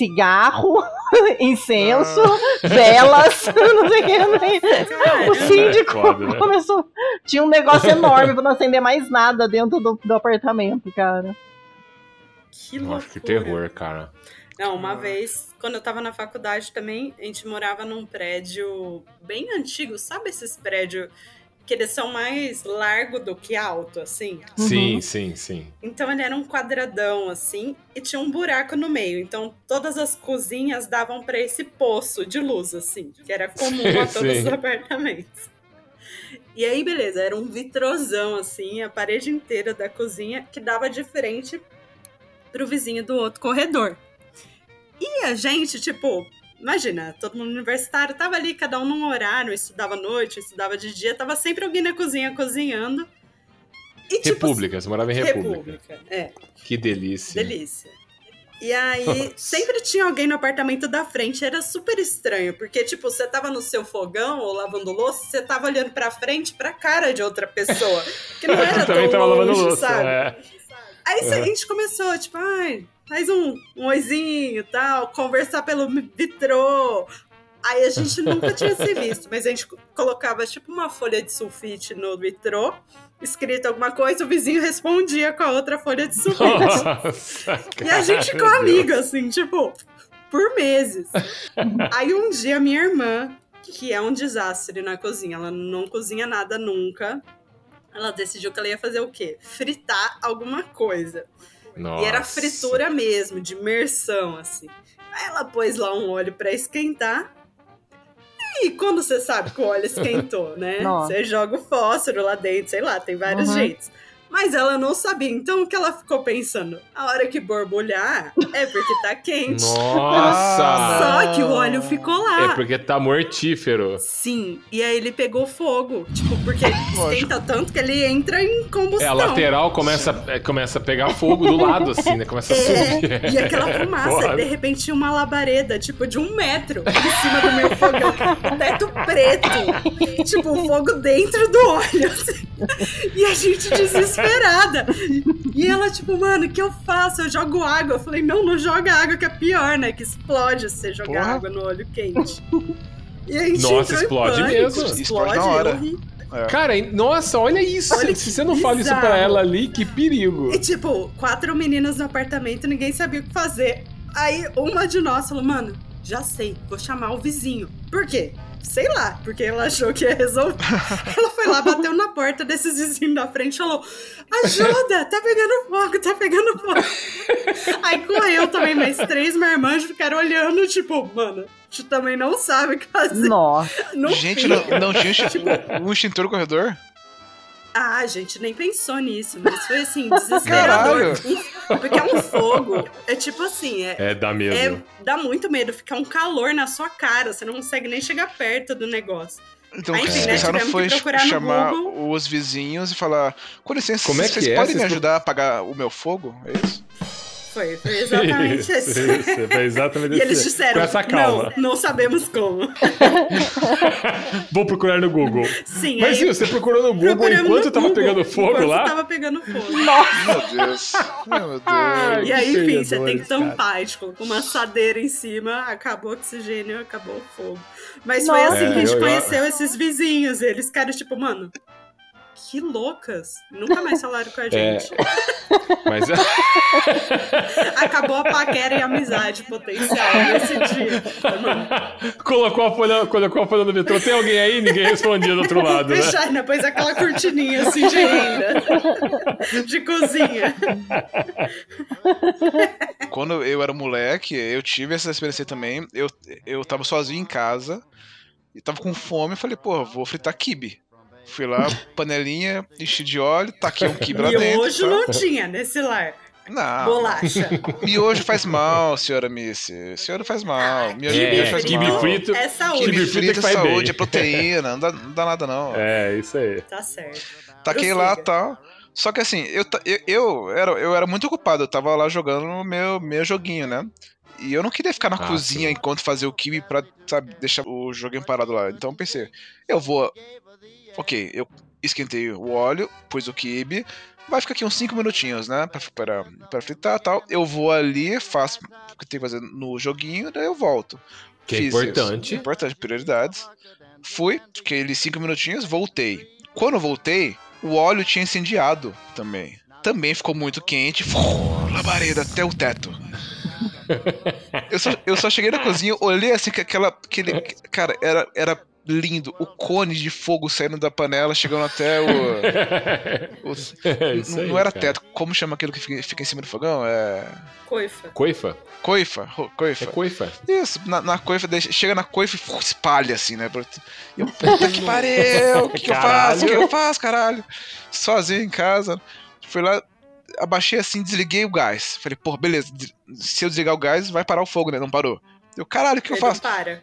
cigarro, incenso, velas, não sei o que. né? O síndico
É foda, né?
começou. Tinha um negócio enorme pra não acender mais nada dentro do, do apartamento, cara.
Que
Nossa,
loucura.
que terror, cara.
Não, uma vez, quando eu tava na faculdade também, a gente morava num prédio bem antigo. Sabe esses prédios que eles são mais largo do que alto, assim?
Sim, sim, sim.
Então ele era um quadradão, assim, e tinha um buraco no meio. Então todas as cozinhas davam pra esse poço de luz, assim, que era comum a todos
Sim.
os apartamentos. E aí, beleza, era um vitrozão, assim, a parede inteira da cozinha, que dava de frente pro vizinho do outro corredor. E a gente, tipo, imagina, todo mundo universitário, tava ali, cada um num horário, estudava à noite, estudava de dia, tava sempre alguém na cozinha cozinhando. E, tipo,
República, você morava em República.
República, é.
Que delícia.
Delícia. E aí, sempre tinha alguém no apartamento da frente, era super estranho, porque, tipo, você tava no seu fogão ou lavando louça, você tava olhando pra frente, pra cara de outra pessoa, que não era
Também
tão
tava lavando
longe,
louça.
sabe?
É.
Aí
Uhum.
a gente começou, tipo, ai, faz um, um oizinho e tal, conversar pelo vitrô. Aí a gente nunca tinha se visto, mas a gente co- colocava tipo uma folha de sulfite no vitrô, escrito alguma coisa, o vizinho respondia com a outra folha de sulfite.
Nossa,
E a gente ficou amiga, assim, tipo, por meses. Aí um dia minha irmã, que é um desastre na cozinha, ela não cozinha nada nunca. Ela decidiu que ela ia fazer o quê? Fritar alguma coisa.
Deus.
E era
Nossa.
fritura mesmo, de imersão, assim. Aí ela pôs lá um óleo pra esquentar. E quando você sabe que o óleo esquentou, né?
Nossa.
Você joga o fósforo lá dentro, sei lá, tem vários
Uhum.
jeitos. Mas ela não sabia. Então o que ela ficou pensando? A hora que borbulhar é porque tá quente.
Nossa!
Só que o óleo ficou lá.
É porque tá mortífero.
Sim. E aí ele pegou fogo. Tipo, porque esquenta tanto que ele entra em combustão.
É, a lateral começa, é, começa a pegar fogo do lado, assim, né? Começa a subir.
É, e aquela fumaça, de repente uma labareda, tipo, de um metro em cima do meu fogão. O teto preto. tipo, o fogo dentro do óleo. assim. E a gente desesperada. E ela, tipo, mano, o que eu faço? Eu jogo água. Eu falei, não, não joga água, que é pior, né? Que explode se você jogar
Porra.
água no óleo quente. E a gente
Nossa, explode
pânico,
mesmo.
Explode,
Explode na hora.
horrível.
Cara, nossa, olha isso.
Olha
Se você não fala isso pra ela ali, que perigo.
E tipo, quatro meninas no apartamento, ninguém sabia o que fazer. Aí uma de nós falou, mano, já sei, vou chamar o vizinho. Por quê? Sei lá, porque ela achou que ia resolver. ela foi lá, bateu na porta desses vizinhos da frente e falou: Ajuda, tá pegando fogo, tá pegando fogo. Aí correu também, mais três marmanjos ficaram olhando, tipo, mano, a gente também não sabe o que fazer.
Nossa.
No
Gente,
fim-
não, não tinha um, um extintor no corredor?
Ah, a gente nem pensou nisso, mas foi assim, desesperador. Porque é um fogo. É tipo assim, é,
É, dá medo.
é- dá muito medo, fica um calor na sua cara, você não consegue nem chegar perto do negócio.
Então,
Aí,
o que
enfim,
vocês
né,
pensaram foi chamar
Google.
os vizinhos e falar: Com licença,
Como é
vocês
que é?
podem me
Vocês-
ajudar a apagar o meu fogo? É isso?
Foi, foi exatamente
Isso,
isso.
foi exatamente
E eles
isso.
disseram,
Com essa calma.
não, não sabemos como.
Vou procurar no Google.
Sim,
Mas
aí
sim, você procurou no Google enquanto
no
tava
Google,
pegando fogo lá?
tava pegando fogo.
Meu Deus. Meu Deus.
Ai,
E aí, enfim, você tem que tampar, tipo, com uma assadeira em cima, acabou o oxigênio, acabou o fogo. Mas foi
Nossa.
assim que a
É,
gente
eu- eu-
conheceu esses vizinhos. Eles ficaram tipo, mano, que loucas. Nunca mais falaram com a
É.
gente.
Mas
Acabou a paquera e a amizade potencial nesse dia.
Colocou a folha, colocou a folha no metrô. Tem alguém aí? Ninguém respondia do outro lado, né?
Fechar, pôs aquela cortininha assim de renda. De cozinha.
Quando eu era moleque, eu tive essa experiência também. Eu, eu tava sozinho em casa e tava com fome. Eu falei, pô, vou fritar kibe. Fui lá, panelinha, enchi de óleo, taquei um kibe lá
E
dentro.
hoje
tá?
não tinha nesse lar.
Não.
Bolacha.
Miojo faz mal, senhora Missy. Senhora faz mal. Miojo,
É,
miojo faz
quibe
mal.
frito.
É saúde.
Quibe
Quibe frito
frito é
faz bem.
saúde, é proteína, não dá, não dá nada não.
É, isso aí.
Tá certo.
Taquei lá e tal. Só que assim, eu, eu, eu, era, eu era muito ocupado, eu tava lá jogando o meu, meu joguinho, né? E eu não queria ficar na
Ah,
cozinha
sim.
enquanto fazia o kibe pra, sabe, deixar o joguinho parado lá. Então eu pensei, eu vou. Ok, eu esquentei o óleo, pus o kibe. Vai ficar aqui uns 5 minutinhos, né? Pra, pra, pra fritar e tal. Eu vou ali, faço o que tem que fazer no joguinho, daí eu volto.
Que é
Fiz isso.
importante.
Importante, prioridades. Fui, fiquei ali 5 minutinhos, voltei. Quando voltei, o óleo tinha incendiado também. Também ficou muito quente, labareda até o teto. Eu só, eu só cheguei na cozinha, olhei assim, que aquela. Aquele, cara, era, era lindo. O cone de fogo saindo da panela, chegando até o. o-
É isso aí,
não era
cara.
teto. Como chama aquilo que fica, fica em cima do fogão? É.
Coifa.
Coifa?
Coifa. ro-
É
Coifa.
coifa.
Isso, na, na coifa, deixa- chega na coifa e espalha assim, né? E eu, puta que pariu, o que, que eu faço? O que, que eu faço, caralho? Sozinho em casa. Fui lá, abaixei assim, desliguei o gás. Falei, pô, beleza, se eu desligar o gás, vai parar o fogo, né? Não parou. Eu, caralho, o que eu
Ele não
faço?
para.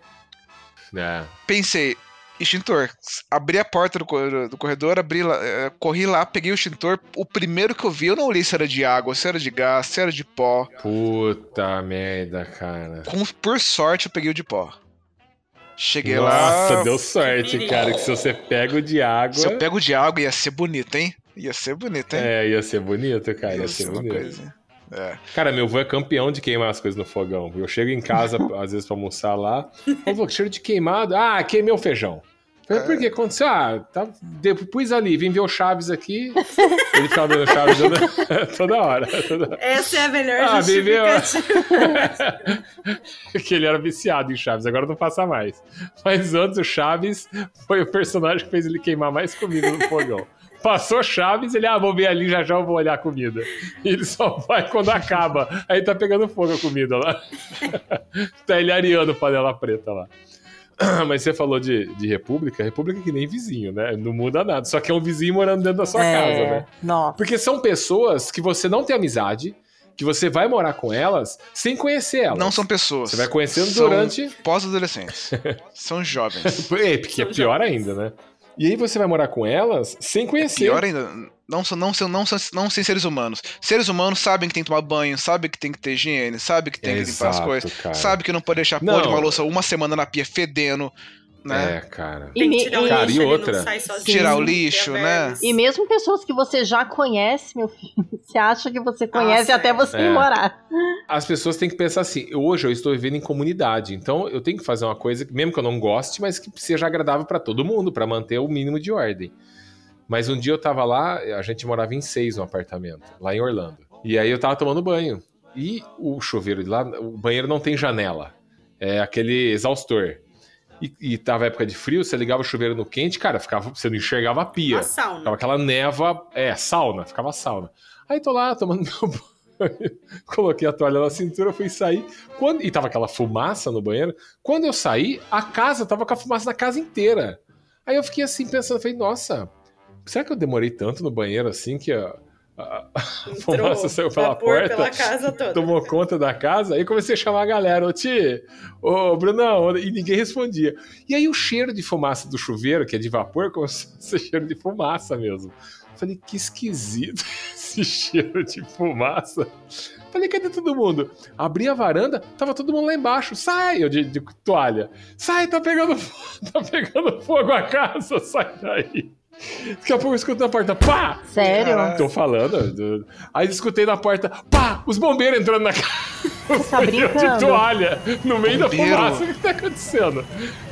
É.
Pensei, extintor. Abri a porta do, cor- do corredor, abri lá, eh, corri lá, peguei o extintor. O primeiro que eu vi, eu não olhei se era de água, se era de gás, se era de pó.
Puta merda, cara.
Com- por sorte, eu peguei o de pó. Cheguei
Nossa,
lá.
deu sorte, cara. Que se você pega o de água.
Se eu pego o de água, ia ser bonito, hein? Ia ser bonito, hein?
É, ia ser bonito, cara. Ia
Ia
ser
ser uma
bonito.
coisa. É.
Cara, meu avô é campeão de queimar as coisas no fogão. Eu chego em casa, às vezes, pra almoçar lá. Ô, que cheiro de queimado. Ah, queimei o feijão. Falei, por que aconteceu? Ah, tá, de- pus ali, vim ver o Chaves aqui. Ele ficava vendo o Chaves toda, toda hora. Toda hora.
Essa é a melhor
Ah, viveu.
justificativa.
que ele era viciado em Chaves, agora não passa mais. Mas antes o Chaves foi o personagem que fez ele queimar mais comida no fogão. Passou Chaves, ele, ah, vou ver ali, já já eu vou olhar a comida. E ele só vai quando acaba. Aí tá pegando fogo a comida lá. tá ele areando panela preta lá. Mas você falou de, de república, república é que nem vizinho, né? Não muda nada. Só que é um vizinho morando dentro da sua
É,
casa, né?
Nossa.
Porque são pessoas que você não tem amizade, que você vai morar com elas sem conhecer elas.
Não são pessoas.
Você vai conhecendo
São
durante.
Pós-adolescentes. são jovens.
É, porque é pior
jovens.
ainda, né? E aí você vai morar com elas sem conhecer.
Pior ainda, não são, não, são, não, são, não são seres humanos. Seres humanos sabem que tem que tomar banho, sabem que tem que ter higiene, sabem que tem que limpar as coisas,
cara.
sabe que não pode deixar
Não.
pôr de uma louça uma semana na pia fedendo, né?
É, cara.
E,
Tem
me-
que tirar o
Cara,
lixo,
e
ele
outra?
não sai sozinho.
Tirar o lixo, né?
e mesmo pessoas que você já conhece, meu filho, você acha que você conhece
Nossa,
até
é.
você ir
É.
morar.
As pessoas têm que pensar assim: hoje eu estou vivendo em comunidade, então eu tenho que fazer uma coisa, mesmo que eu não goste, mas que seja agradável para todo mundo, para manter o mínimo de ordem. Mas um dia eu tava lá, a gente morava em seis no apartamento, lá em Orlando. E aí eu tava tomando banho. E o chuveiro de lá, o banheiro não tem janela. É aquele exaustor. E, e tava época de frio, você ligava o chuveiro no quente, cara, ficava, você não enxergava a pia.
Uma sauna.
Ficava aquela névoa, é, sauna, ficava sauna. Aí tô lá tomando meu banho, coloquei a toalha na cintura, fui sair. Quando, e tava aquela fumaça no banheiro. Quando eu saí, a casa tava com a fumaça na casa inteira. Aí eu fiquei assim pensando, falei, nossa, será que eu demorei tanto no banheiro assim que a, a- fumaça saiu pela porta,
pela casa toda.
tomou conta da casa, aí comecei a chamar a galera, ô Ti, ô Brunão, e ninguém respondia. E aí o cheiro de fumaça do chuveiro, que é de vapor, começou a ser cheiro de fumaça mesmo. Falei, que esquisito esse cheiro de fumaça. Falei, cadê todo mundo? Abri a varanda, tava todo mundo lá embaixo. Sai, eu de, de toalha. Sai, tá pegando, tá pegando fogo a casa, sai daí. Daqui a pouco eu escuto na porta, pá!
Sério?
Caralho.
Tô falando. do- Aí escutei na porta, pá! Os bombeiros entrando na casa.
Você tá
Eu de
brincando?
toalha, no meio
Bombeiro.
da fumaça. O que tá acontecendo?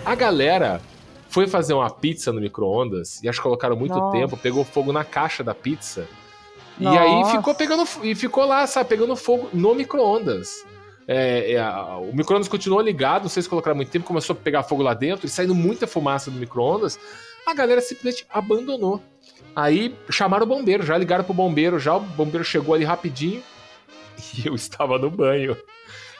A galera foi fazer uma pizza no micro-ondas e acho que colocaram muito
Nossa.
tempo, pegou fogo na caixa da pizza. E
Nossa.
aí ficou pegando e ficou lá, sabe, pegando fogo no micro-ondas. É, é, o micro-ondas continuou ligado, não sei se colocaram muito tempo, começou a pegar fogo lá dentro e saindo muita fumaça do micro-ondas. A galera simplesmente abandonou. Aí chamaram o bombeiro, já ligaram pro bombeiro, já o bombeiro chegou ali rapidinho e eu estava no banho.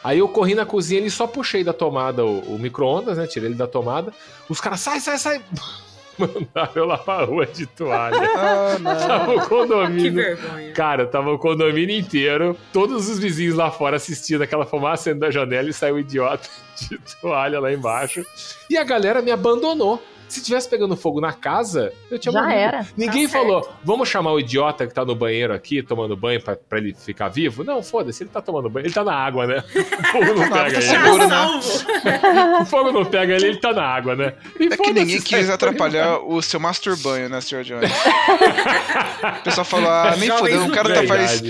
Aí eu corri na cozinha e só puxei da tomada o, o micro-ondas, né? Tirei ele da tomada. Os caras, sai, sai, sai! Mandaram eu lá pra rua de toalha.
Ah, não.
Tava o
Que
condomínio.
vergonha.
Cara, tava o condomínio inteiro, todos os vizinhos lá fora assistindo aquela fumaça dentro da janela e saiu o idiota de toalha lá embaixo. E a galera me abandonou. Se tivesse pegando fogo na casa, eu tinha
Já
morrido.
era.
Ninguém
Tá certo.
falou, vamos chamar o idiota que tá no banheiro aqui, tomando banho pra, pra ele ficar vivo? Não, foda-se, ele tá tomando banho. Ele tá na água, né? O fogo não
Tá
pega ele.
seguro, né?
O fogo não pega ele, ele tá na água, né? E
É que ninguém quis atrapalhar o seu master banho, né, Sr. Jones? O pessoal falou, ah, nem fodeu, o cara tá faz,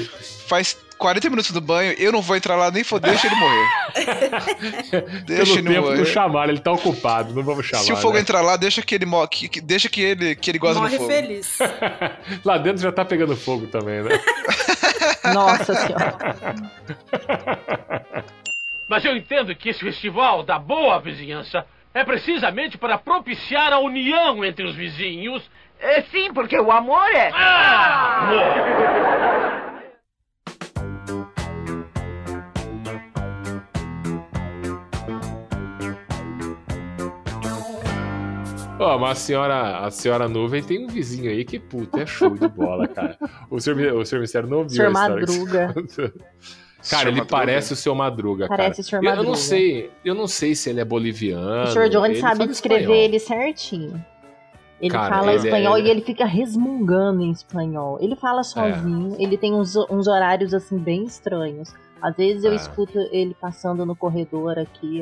faz 40 minutos do banho, eu não vou entrar lá nem foder, deixa ele morrer. Deixa
Pelo
ele
tempo
morrer.
não chamaram, ele tá ocupado, não vamos chamar.
Se o fogo
né?
entrar lá, deixa que ele mo- que, que- deixa que ele que ele goza
Morre
no fogo.
feliz.
Lá dentro já tá pegando fogo também, né?
Nossa senhora.
Mas eu entendo que esse festival da boa vizinhança é precisamente para propiciar a união entre os vizinhos.
É, sim, porque o amor é.
Ah! amor.
Ó, mas a senhora, a senhora nuvem tem um vizinho aí que puta, é show de bola, cara. O senhor, o senhor Mistério não viu
Senhor
a
Madruga.
Cara, ele
Madruga.
parece o seu Madruga,
Parece
cara.
o Sr.
Eu- Eu, não
Madruga.
sei, eu não sei se ele é boliviano.
O Sr. Jones sabe
fala
descrever
espanhol.
ele certinho. Ele
Cara,
fala
ele é-
espanhol
ele-
e ele fica resmungando em espanhol. Ele
É.
fala sozinho, ele tem uns, uns horários assim bem estranhos. Às vezes eu
É.
escuto ele passando no corredor aqui,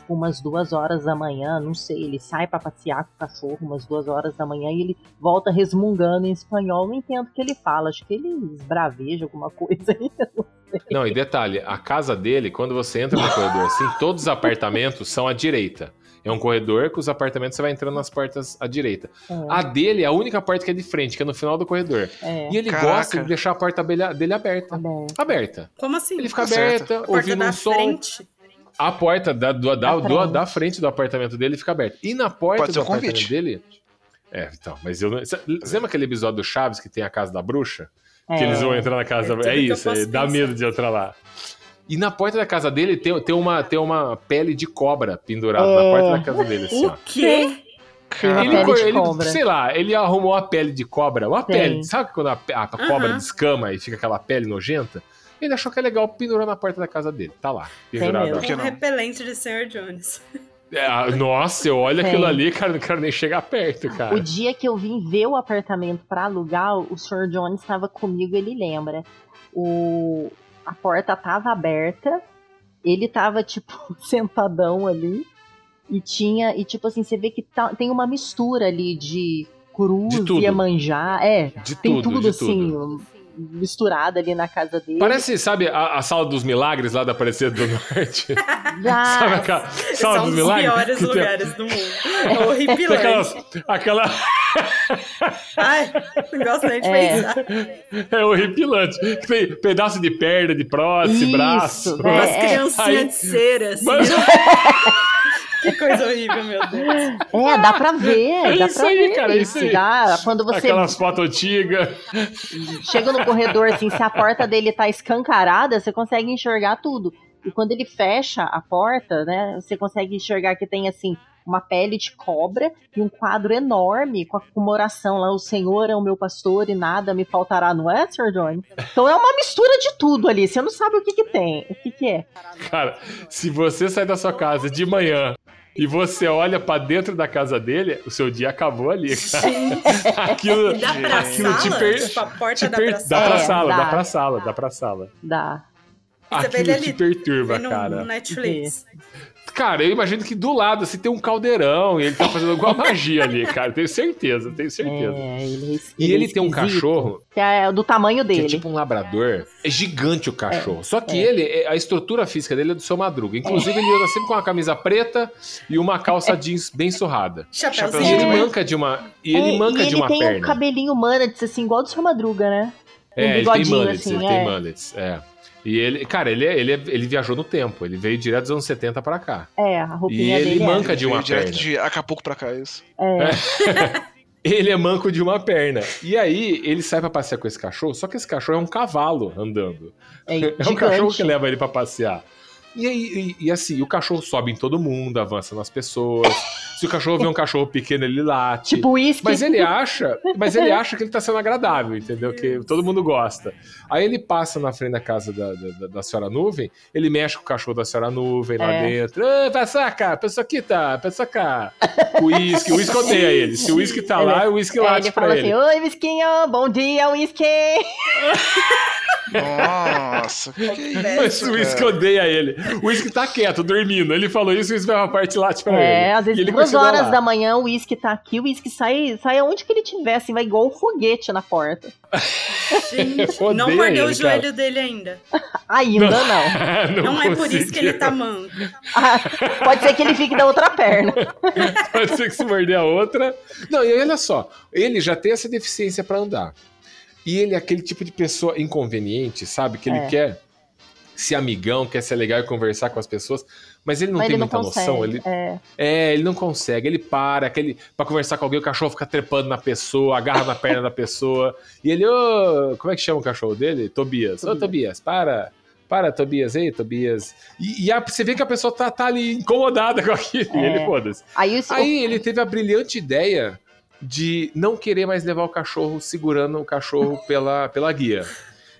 tipo umas duas horas da manhã, não sei. Ele sai pra passear com o cachorro umas duas horas da manhã e ele volta resmungando em espanhol. Não entendo o que ele fala, acho que ele esbraveja alguma coisa aí.
Não, e detalhe, a casa dele, quando você entra no corredor assim, todos os apartamentos são à direita. É um corredor que os apartamentos você vai entrando nas portas à direita. A dele é a única porta que é de frente, que é no final do corredor.
É,
E ele
Caraca.
gosta de deixar a porta dele aberta.
aberto.
Aberta.
Como assim?
Ele fica
Tá
aberta,
A porta
ouvindo um som.
frente.
A porta da, do- da, do-
frente.
da frente do apartamento dele fica aberta. E na porta
Pode ser
do
um
apartamento
convite.
dele. É, então, mas eu não. Você lembra aquele episódio do Chaves que tem a casa da bruxa?
É.
Que eles vão entrar na casa
É
da bruxa. É isso, é, dá medo de entrar lá. E na porta da casa dele tem, tem, uma, tem uma pele de cobra pendurada na
É.
porta da casa dele, assim, ó.
O quê?
Ele, ele, sei lá, ele arrumou a pele de cobra, uma
Tem.
pele, sabe quando a, a cobra
Aham.
descama e fica aquela pele nojenta? Ele achou que é legal, pendurou na porta da casa dele. Tá lá, pendurado.
mesmo.
Por que
Um
não?
repelente de Sr. Jones.
É, ah, nossa, eu olho
Tem.
aquilo ali, cara, não quero nem chegar perto, cara.
O dia que eu vim ver o apartamento pra alugar, o Sr. Jones estava comigo, ele lembra. O... A porta tava aberta, ele tava, tipo, sentadão ali, e tinha, e tipo assim, você vê que tá- tem uma mistura ali de cruz,
De tudo.
Iemanjá, é,
De
tem
tudo,
tudo,
de
assim,
tudo.
Misturado ali na casa dele.
Parece, sabe, a, a sala dos milagres lá da Aparecida do Norte? Sabe aquela
é
sala dos
dos
milagres?
piores
Que tem-
lugares do mundo. É
Tem
horripilante.
aquelas, aquela.
Ai, não gosto nem de
É.
pensar.
É horripilante. Que Tem pedaço de perna, de prótese,
Isso,
braço.
né?
Umas
É.
criancinhas
Aí-
de cera, assim.
Mas-
Que coisa horrível, meu Deus.
É, dá pra ver,
É
dá
isso
pra
aí,
ver
cara, é isso aí.
Dá, quando você
Aquelas fotos antigas.
chega no corredor, assim, se a porta dele tá escancarada, você consegue enxergar tudo. E quando ele fecha a porta, né, você consegue enxergar que tem, assim, uma pele de cobra e um quadro enorme com, uma oração lá: O Senhor é o meu pastor e nada me faltará, não é, Sr. Jones? Então é uma mistura de tudo ali. Você não sabe o que, que tem, o que, que é.
Cara, se você sai da sua casa de manhã e você olha pra dentro da casa dele, o seu dia acabou ali, cara.
Sim.
Aquilo,
E dá pra
aquilo te
sala?
per-
Tipo, a porta
te
dá
per-
pra
Dá
sala?
pra
É,
sala,
dá.
dá pra sala, dá pra sala.
Dá.
Você vê
Aquilo
ele
te
ali,
perturba, cara.
no Netflix.
Cara, eu imagino que do lado assim tem um caldeirão e ele tá fazendo alguma magia ali, cara. Tenho certeza, tenho certeza.
É, ele é
E ele tem um cachorro
Que é do tamanho
que
dele.
é tipo um labrador. É gigante o cachorro. Só que
é.
ele, é- a estrutura física dele é do seu madruga. Inclusive, ele anda sempre com uma camisa preta e uma calça jeans bem surrada. E
Chapeuzinho.
ele
É.
manca de uma. E ele
É,
manca
e
de
ele
uma
tem um
perna.
cabelinho mullets, assim, igual do seu Madruga, né? Um
É, ele tem mullets,
assim,
ele
é.
tem mullets, é. E ele, cara, ele, é- ele, é- ele viajou no tempo, ele veio direto dos anos 70 pra cá.
É, a
E
roupinha
ele
dele
manca
é.
de uma
Veio direto
perna.
de Acapulco pra cá, isso.
É.
Ele é manco de uma perna. E aí, ele sai pra passear com esse cachorro, só que esse cachorro é um cavalo andando.
É,
É um
gigante.
cachorro que leva ele pra passear. E aí, e, e assim, o cachorro sobe em todo mundo, avança nas pessoas. Se o cachorro vê um cachorro pequeno, ele late.
Tipo uísque.
Mas ele acha, mas ele acha que ele tá sendo agradável, entendeu? Que todo mundo gosta. Aí ele passa na frente da casa da, da, da senhora nuvem, ele mexe com o cachorro da senhora nuvem lá
É.
dentro. Ei, passa cá, pessoa aqui tá, pessoa cá. O uísque, o uísque odeia ele. Se o uísque tá lá, o uísque
É,
late
ele
pra
fala
ele.
assim, oi, Whiskinho, bom dia, Whisky.
Nossa, que que é
Mas
isso,
o uísque odeia ele. O uísque tá quieto, dormindo. Ele falou isso e o uísque vai pra parte e late pra ele.
É, às vezes
ele
duas
continua
horas
lá.
da manhã o uísque tá aqui, o uísque sai, sai aonde que ele tiver, assim, vai igual um foguete na porta.
Gente, não mordeu o joelho
cara.
dele ainda.
Ainda não.
Não, é por isso que ele tá manco.
Ah, Pode ser que ele fique da outra perna.
Pode ser que se morder a outra. Não, e aí, olha só, ele já tem essa deficiência pra andar. E ele é aquele tipo de pessoa inconveniente, sabe? Que ele
É.
quer ser amigão, quer ser legal e conversar com as pessoas, mas ele não
Mas
tem
ele não
muita
consegue.
noção. Ele,
É.
é, ele não consegue, ele para, aquele, pra conversar com alguém, o cachorro fica trepando na pessoa, agarra na perna da pessoa. E ele, ô, como é que chama o cachorro dele? Tobias. Ô, Tobias, para. Para, Tobias, ei, Tobias. E, e a- você vê que a pessoa tá, tá ali incomodada com aquilo. E
É.
ele, foda-se.
Aí,
Aí ele teve a brilhante ideia de não querer mais levar o cachorro segurando o cachorro pela, pela guia.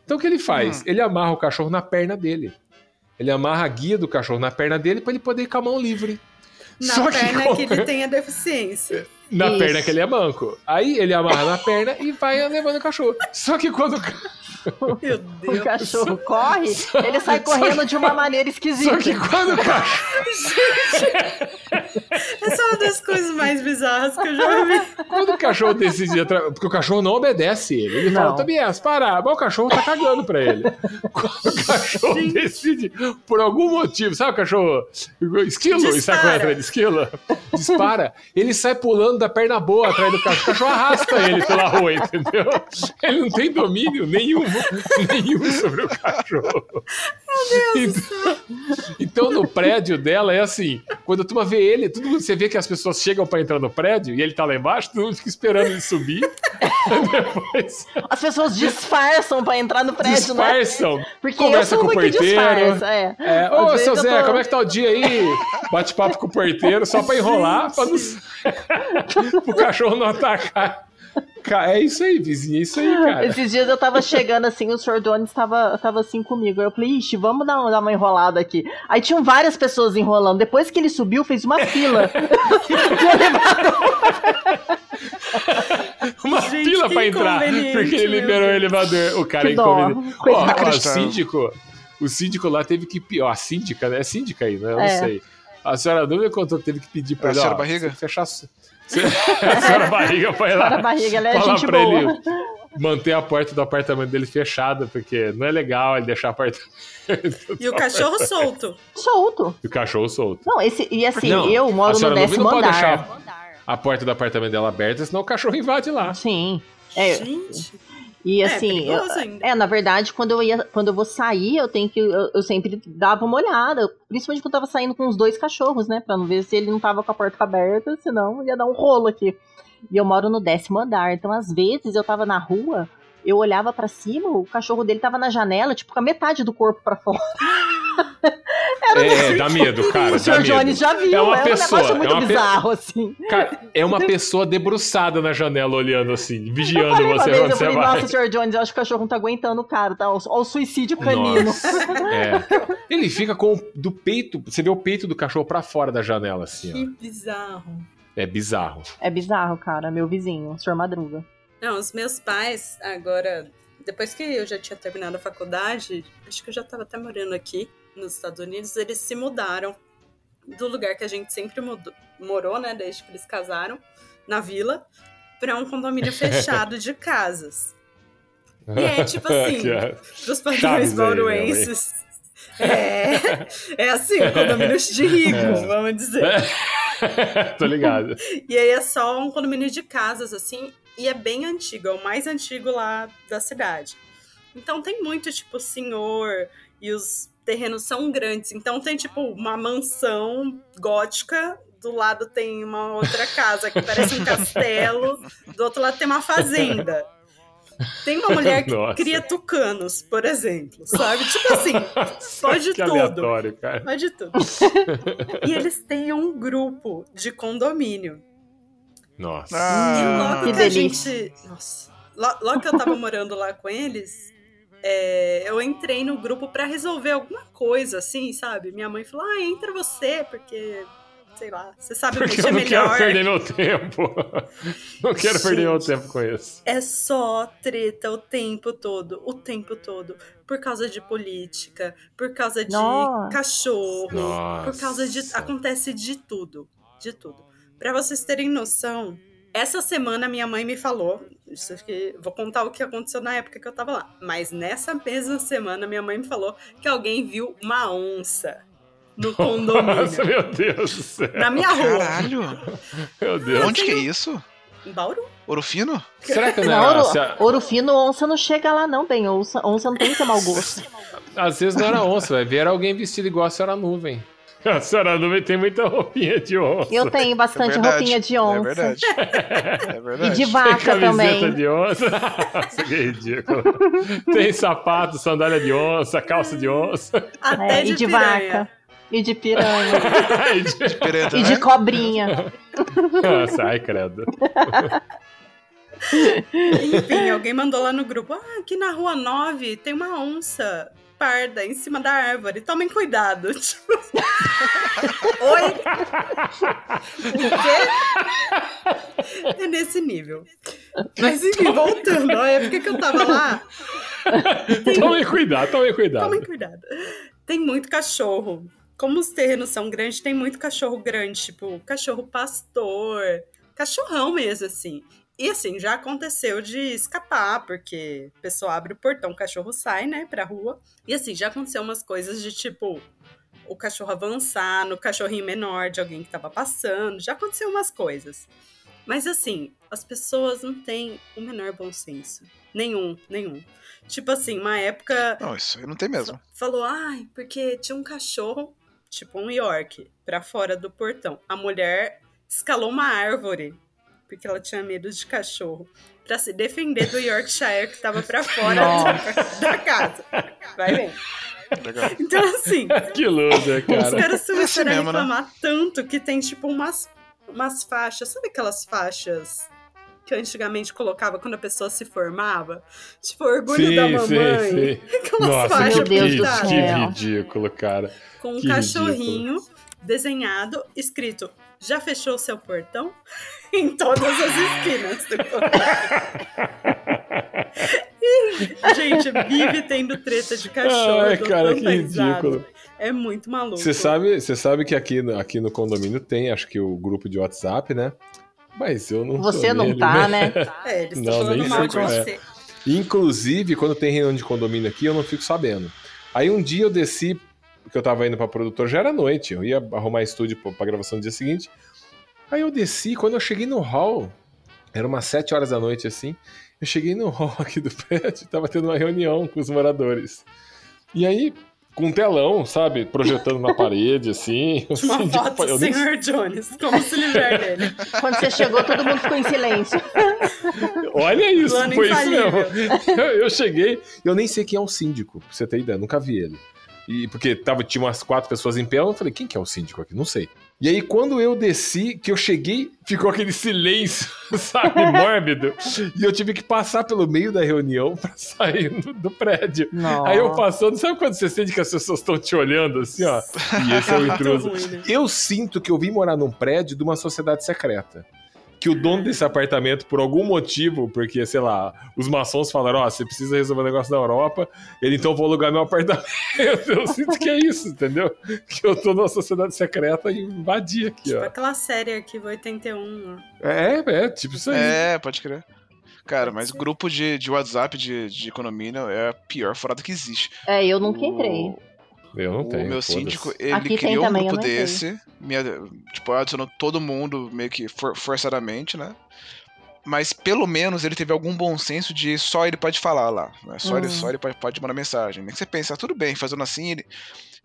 Então o que ele faz? Ele amarra o cachorro na perna dele. Ele amarra a guia do cachorro na perna dele pra ele poder ir com a mão livre.
Na
Só
perna
como-
que ele tem a deficiência.
Na
Isso.
perna que ele é manco. Aí ele amarra na perna e vai levando o cachorro. Só que quando o
Meu
o
Deus.
cachorro corre, ele sai correndo de uma maneira esquisita.
Só que quando o cachorro.
Essa é uma das coisas mais bizarras que eu já vi.
Quando o cachorro decide. atra- Porque o cachorro não obedece ele. Ele fala,
Não.
Tobias, para. Mas o cachorro tá cagando pra ele. Quando o cachorro decide, por algum motivo, sabe o cachorro? Esquilo, e sai
Dispara.
correndo atrás de esquilo? Dispara. Ele sai pulando da perna boa atrás do cachorro. O cachorro arrasta ele pela rua, entendeu? Ele não tem domínio nenhum, nenhum sobre o cachorro. Então, então no prédio dela é assim: quando a turma vê ele, todo mundo, você vê que as pessoas chegam pra entrar no prédio e ele tá lá embaixo, todo mundo fica esperando ele subir. Depois
As pessoas disfarçam pra entrar no prédio, né?
disfarçam.
Porque
conversa com o
muito
porteiro.
disfarça, é.
É, ô, seu
eu
Zé,
tô-
como é que tá o dia aí? Bate papo com o porteiro só pra enrolar, pra não... o cachorro não atacar. Ca- É isso aí, vizinho, é isso aí, cara.
Esses dias eu tava chegando assim, o Sr. Donis tava, tava assim comigo. Eu falei, ixi, vamos dar, uma- dar uma enrolada aqui. Aí tinham várias pessoas enrolando. Depois que ele subiu, fez uma fila.
Uma
Gente,
fila pra entrar, porque ele liberou o elevador. O cara
Que
é inconveniente. Ó, o síndico, o síndico lá teve que. Ó, a síndica, né? É síndica aí, né? Eu não
É.
sei. A senhora Nuvem contou que teve que pedir pra
A
ele.
senhora
ó,
Barriga?
Fechar. senhora Barriga foi lá.
Para a barriga, ela é
falar
gente
pra
boa.
ele manter a porta do apartamento dele fechada, porque não é legal ele deixar a porta.
E o cachorro solto.
Solto.
E o cachorro solto.
Não, esse, e assim,
Não,
eu moro no
senhora
décimo
não pode
andar.
deixar a porta do apartamento dela aberta, senão o cachorro invade lá.
Sim. É,
Gente.
E
É,
assim,
perigoso
eu- é, na verdade, quando eu ia, quando eu vou sair, eu tenho que eu, eu sempre dava uma olhada, principalmente quando eu tava saindo com os dois cachorros, né, Pra não ver se ele não tava com a porta aberta, senão ia dar um rolo aqui. E eu moro no décimo andar, então às vezes eu tava na rua, eu olhava pra cima, o cachorro dele tava na janela, tipo com a metade do corpo pra fora.
É, dá medo, cara.
o Sr. Jones já viu,
É uma
é um
pessoa,
negócio muito
é uma pe-
bizarro, assim.
Cara, é uma pessoa debruçada na janela olhando assim, vigiando
falei uma
você
vez,
onde
eu
você
falei,
vai.
nossa, Sr. Jones, eu acho que o cachorro não tá aguentando o cara, tá? Olha o suicídio canino.
Nossa, é. Ele fica com o- do peito, você vê o peito do cachorro pra fora da janela, assim,
Que
ó.
bizarro.
É bizarro.
É bizarro, cara, meu vizinho, o Sr. Madruga.
Não, os meus pais, agora, depois que eu já tinha terminado a faculdade, acho que eu já tava até morando aqui nos Estados Unidos, eles se mudaram do lugar que a gente sempre mudou- morou, né, desde que eles casaram, na vila, pra um condomínio fechado de casas. E é tipo assim, pros padrões
aí,
bauruenses. É, é assim, um condomínio de rico,
É.
vamos dizer.
Tô ligado.
E aí é só um condomínio de casas, assim, e é bem antigo, é o mais antigo lá da cidade. Então tem muito, tipo, senhor, e os terrenos são grandes. Então tem, tipo, uma mansão gótica, do lado tem uma outra casa que parece um castelo, do outro lado tem uma fazenda. Tem uma mulher que
Nossa.
cria tucanos, por exemplo, sabe? Tipo assim, pode
que
tudo.
cara.
Pode tudo. e eles têm um grupo de condomínio.
Nossa.
E logo
que
que, a gente. Nossa. Lo- Logo que eu tava morando lá com eles, é, eu entrei no grupo pra resolver alguma coisa, assim, sabe? Minha mãe falou: ah, entra você, porque. Sei lá, você sabe
Porque
mexer
eu não
melhor.
quero perder meu tempo. Não quero perder meu
Gente.
tempo com isso.
É só treta o tempo todo, o tempo todo. Por causa de política, por causa de
Nossa.
cachorro, por causa de.
Nossa.
Acontece de tudo. De tudo. Pra vocês terem noção, essa semana minha mãe me falou. Isso aqui, vou contar o que aconteceu na época que eu tava lá. Mas nessa mesma semana, minha mãe me falou que alguém viu uma onça no condomínio.
Nossa, meu Deus do céu.
na minha rua.
Caralho!
Meu Deus.
Onde que é isso?
Em Bauru?
Ouro Fino?
Será que não
Não,
era,
ouro,
se a-
ouro fino, onça não chega lá, não, bem. Onça, onça não tem esse mau gosto.
Às vezes não era onça, vai ver era alguém vestido igual a senhora nuvem. A senhora nuvem tem muita roupinha de onça.
Eu tenho bastante
É verdade,
roupinha de onça.
É verdade. É
E
verdade.
de
Tem
vaca
camiseta
também.
de onça. Nossa, que ridículo. Tem sapato, sandália de onça, calça de onça.
Até
É,
de,
e de
piranha.
vaca. E de piranha.
E de-
Pireta,
e
né?
de cobrinha.
Nossa, ai, credo.
Enfim, alguém mandou lá no grupo: Ah, aqui na rua 9 tem uma onça parda em cima da árvore. Tomem cuidado. Tipo, Oi? O quê? É nesse nível. Mas enfim, voltando, a época que eu tava lá,
Tomem cuidado, tomem cuidado.
tomem cuidado. Tem muito cachorro. Como os terrenos são grandes, tem muito cachorro grande, tipo, cachorro pastor, cachorrão mesmo, assim. E assim, já aconteceu de escapar, porque a pessoa abre o portão, o cachorro sai, né, pra rua. E assim, já aconteceu umas coisas de tipo, o cachorro avançar no cachorrinho menor de alguém que tava passando. Já aconteceu umas coisas. Mas assim, as pessoas não têm o menor bom senso. Nenhum, nenhum. Tipo assim, uma época
Não, isso aí não tem mesmo.
falou, ai, porque tinha um cachorro, tipo um York, pra fora do portão. A mulher escalou uma árvore, porque ela tinha medo de cachorro, pra se defender do Yorkshire que tava pra fora da, da casa. Vai bem.
Legal.
Então, assim,
Que
os
cara.
caras começaram a
mesmo, né?
reclamar tanto que tem, tipo, umas, umas faixas. Sabe aquelas faixas que antigamente colocava quando a pessoa se formava? Tipo, orgulho da mamãe. Aquelas
Nossa,
faixas
Meu Deus
que,
do
pintadas.
que ridículo, cara.
com um
Que
cachorrinho desenhado, escrito já fechou seu portão? em todas as esquinas do E, Gente, vive tendo treta de cachorro.
Ai, cara, que ridículo.
É muito maluco.
Você sabe, você sabe que aqui, no- aqui no condomínio tem, acho que o grupo de WhatsApp, né? Mas eu não
Você não
nele,
tá, né?
É, eles
Não,
estão falando mal de
é.
você.
Inclusive, quando tem reunião de condomínio aqui, eu não fico sabendo. Aí um dia eu desci, porque eu tava indo pra produtora, já era noite, eu ia arrumar estúdio pra, pra gravação no dia seguinte. Aí eu desci, quando eu cheguei no hall, era umas 7 horas da noite assim, eu cheguei no hall aqui do prédio, tava tendo uma reunião com os moradores. E aí, com um telão, sabe, projetando na parede, assim. o
Uma
síndico-
foto do
eu nem-
Sr. Jones, como se livrar dele.
Quando você chegou, todo mundo ficou em silêncio.
Olha isso,
Plano
foi isso
infalível.
mesmo. Eu, eu cheguei, eu nem sei quem é o síndico, pra você ter ideia, nunca vi ele. E porque tava, tinha umas quatro pessoas em pé, eu falei, quem que é o síndico aqui? Não sei. E aí, quando eu desci, que eu cheguei, ficou aquele silêncio, sabe, mórbido. E eu tive que passar pelo meio da reunião pra sair do, do prédio.
Nossa.
Aí eu passando, sabe quando você sente que as pessoas estão te olhando assim, ó? E esse é o intruso.
ruim, né?
Eu sinto que eu vim morar num prédio de uma sociedade secreta. Que o dono desse apartamento, por algum motivo, porque, sei lá, os maçons falaram: Ó, você precisa resolver um negócio na Europa, ele então vou alugar meu apartamento. Eu sinto que é isso, entendeu? Que eu tô numa sociedade secreta e invadi aqui,
Tipo
ó.
aquela série Arquivo 81. ó.
É, é, tipo isso aí.
É, pode crer. Cara, mas grupo de, de WhatsApp de, de economia é a pior furada que existe.
É, eu nunca entrei.
Eu não
o
tenho.
meu
foda-se.
síndico, ele
Aqui tem
criou um
também,
grupo desse, tipo, adicionou todo mundo meio que for- forçadamente, né? Mas pelo menos ele teve algum bom senso de só ele pode falar lá. Né? Só, ele,
Hum.
só ele pode, pode mandar mensagem. Nem que você pensa, ah, tudo bem, fazendo assim, ele,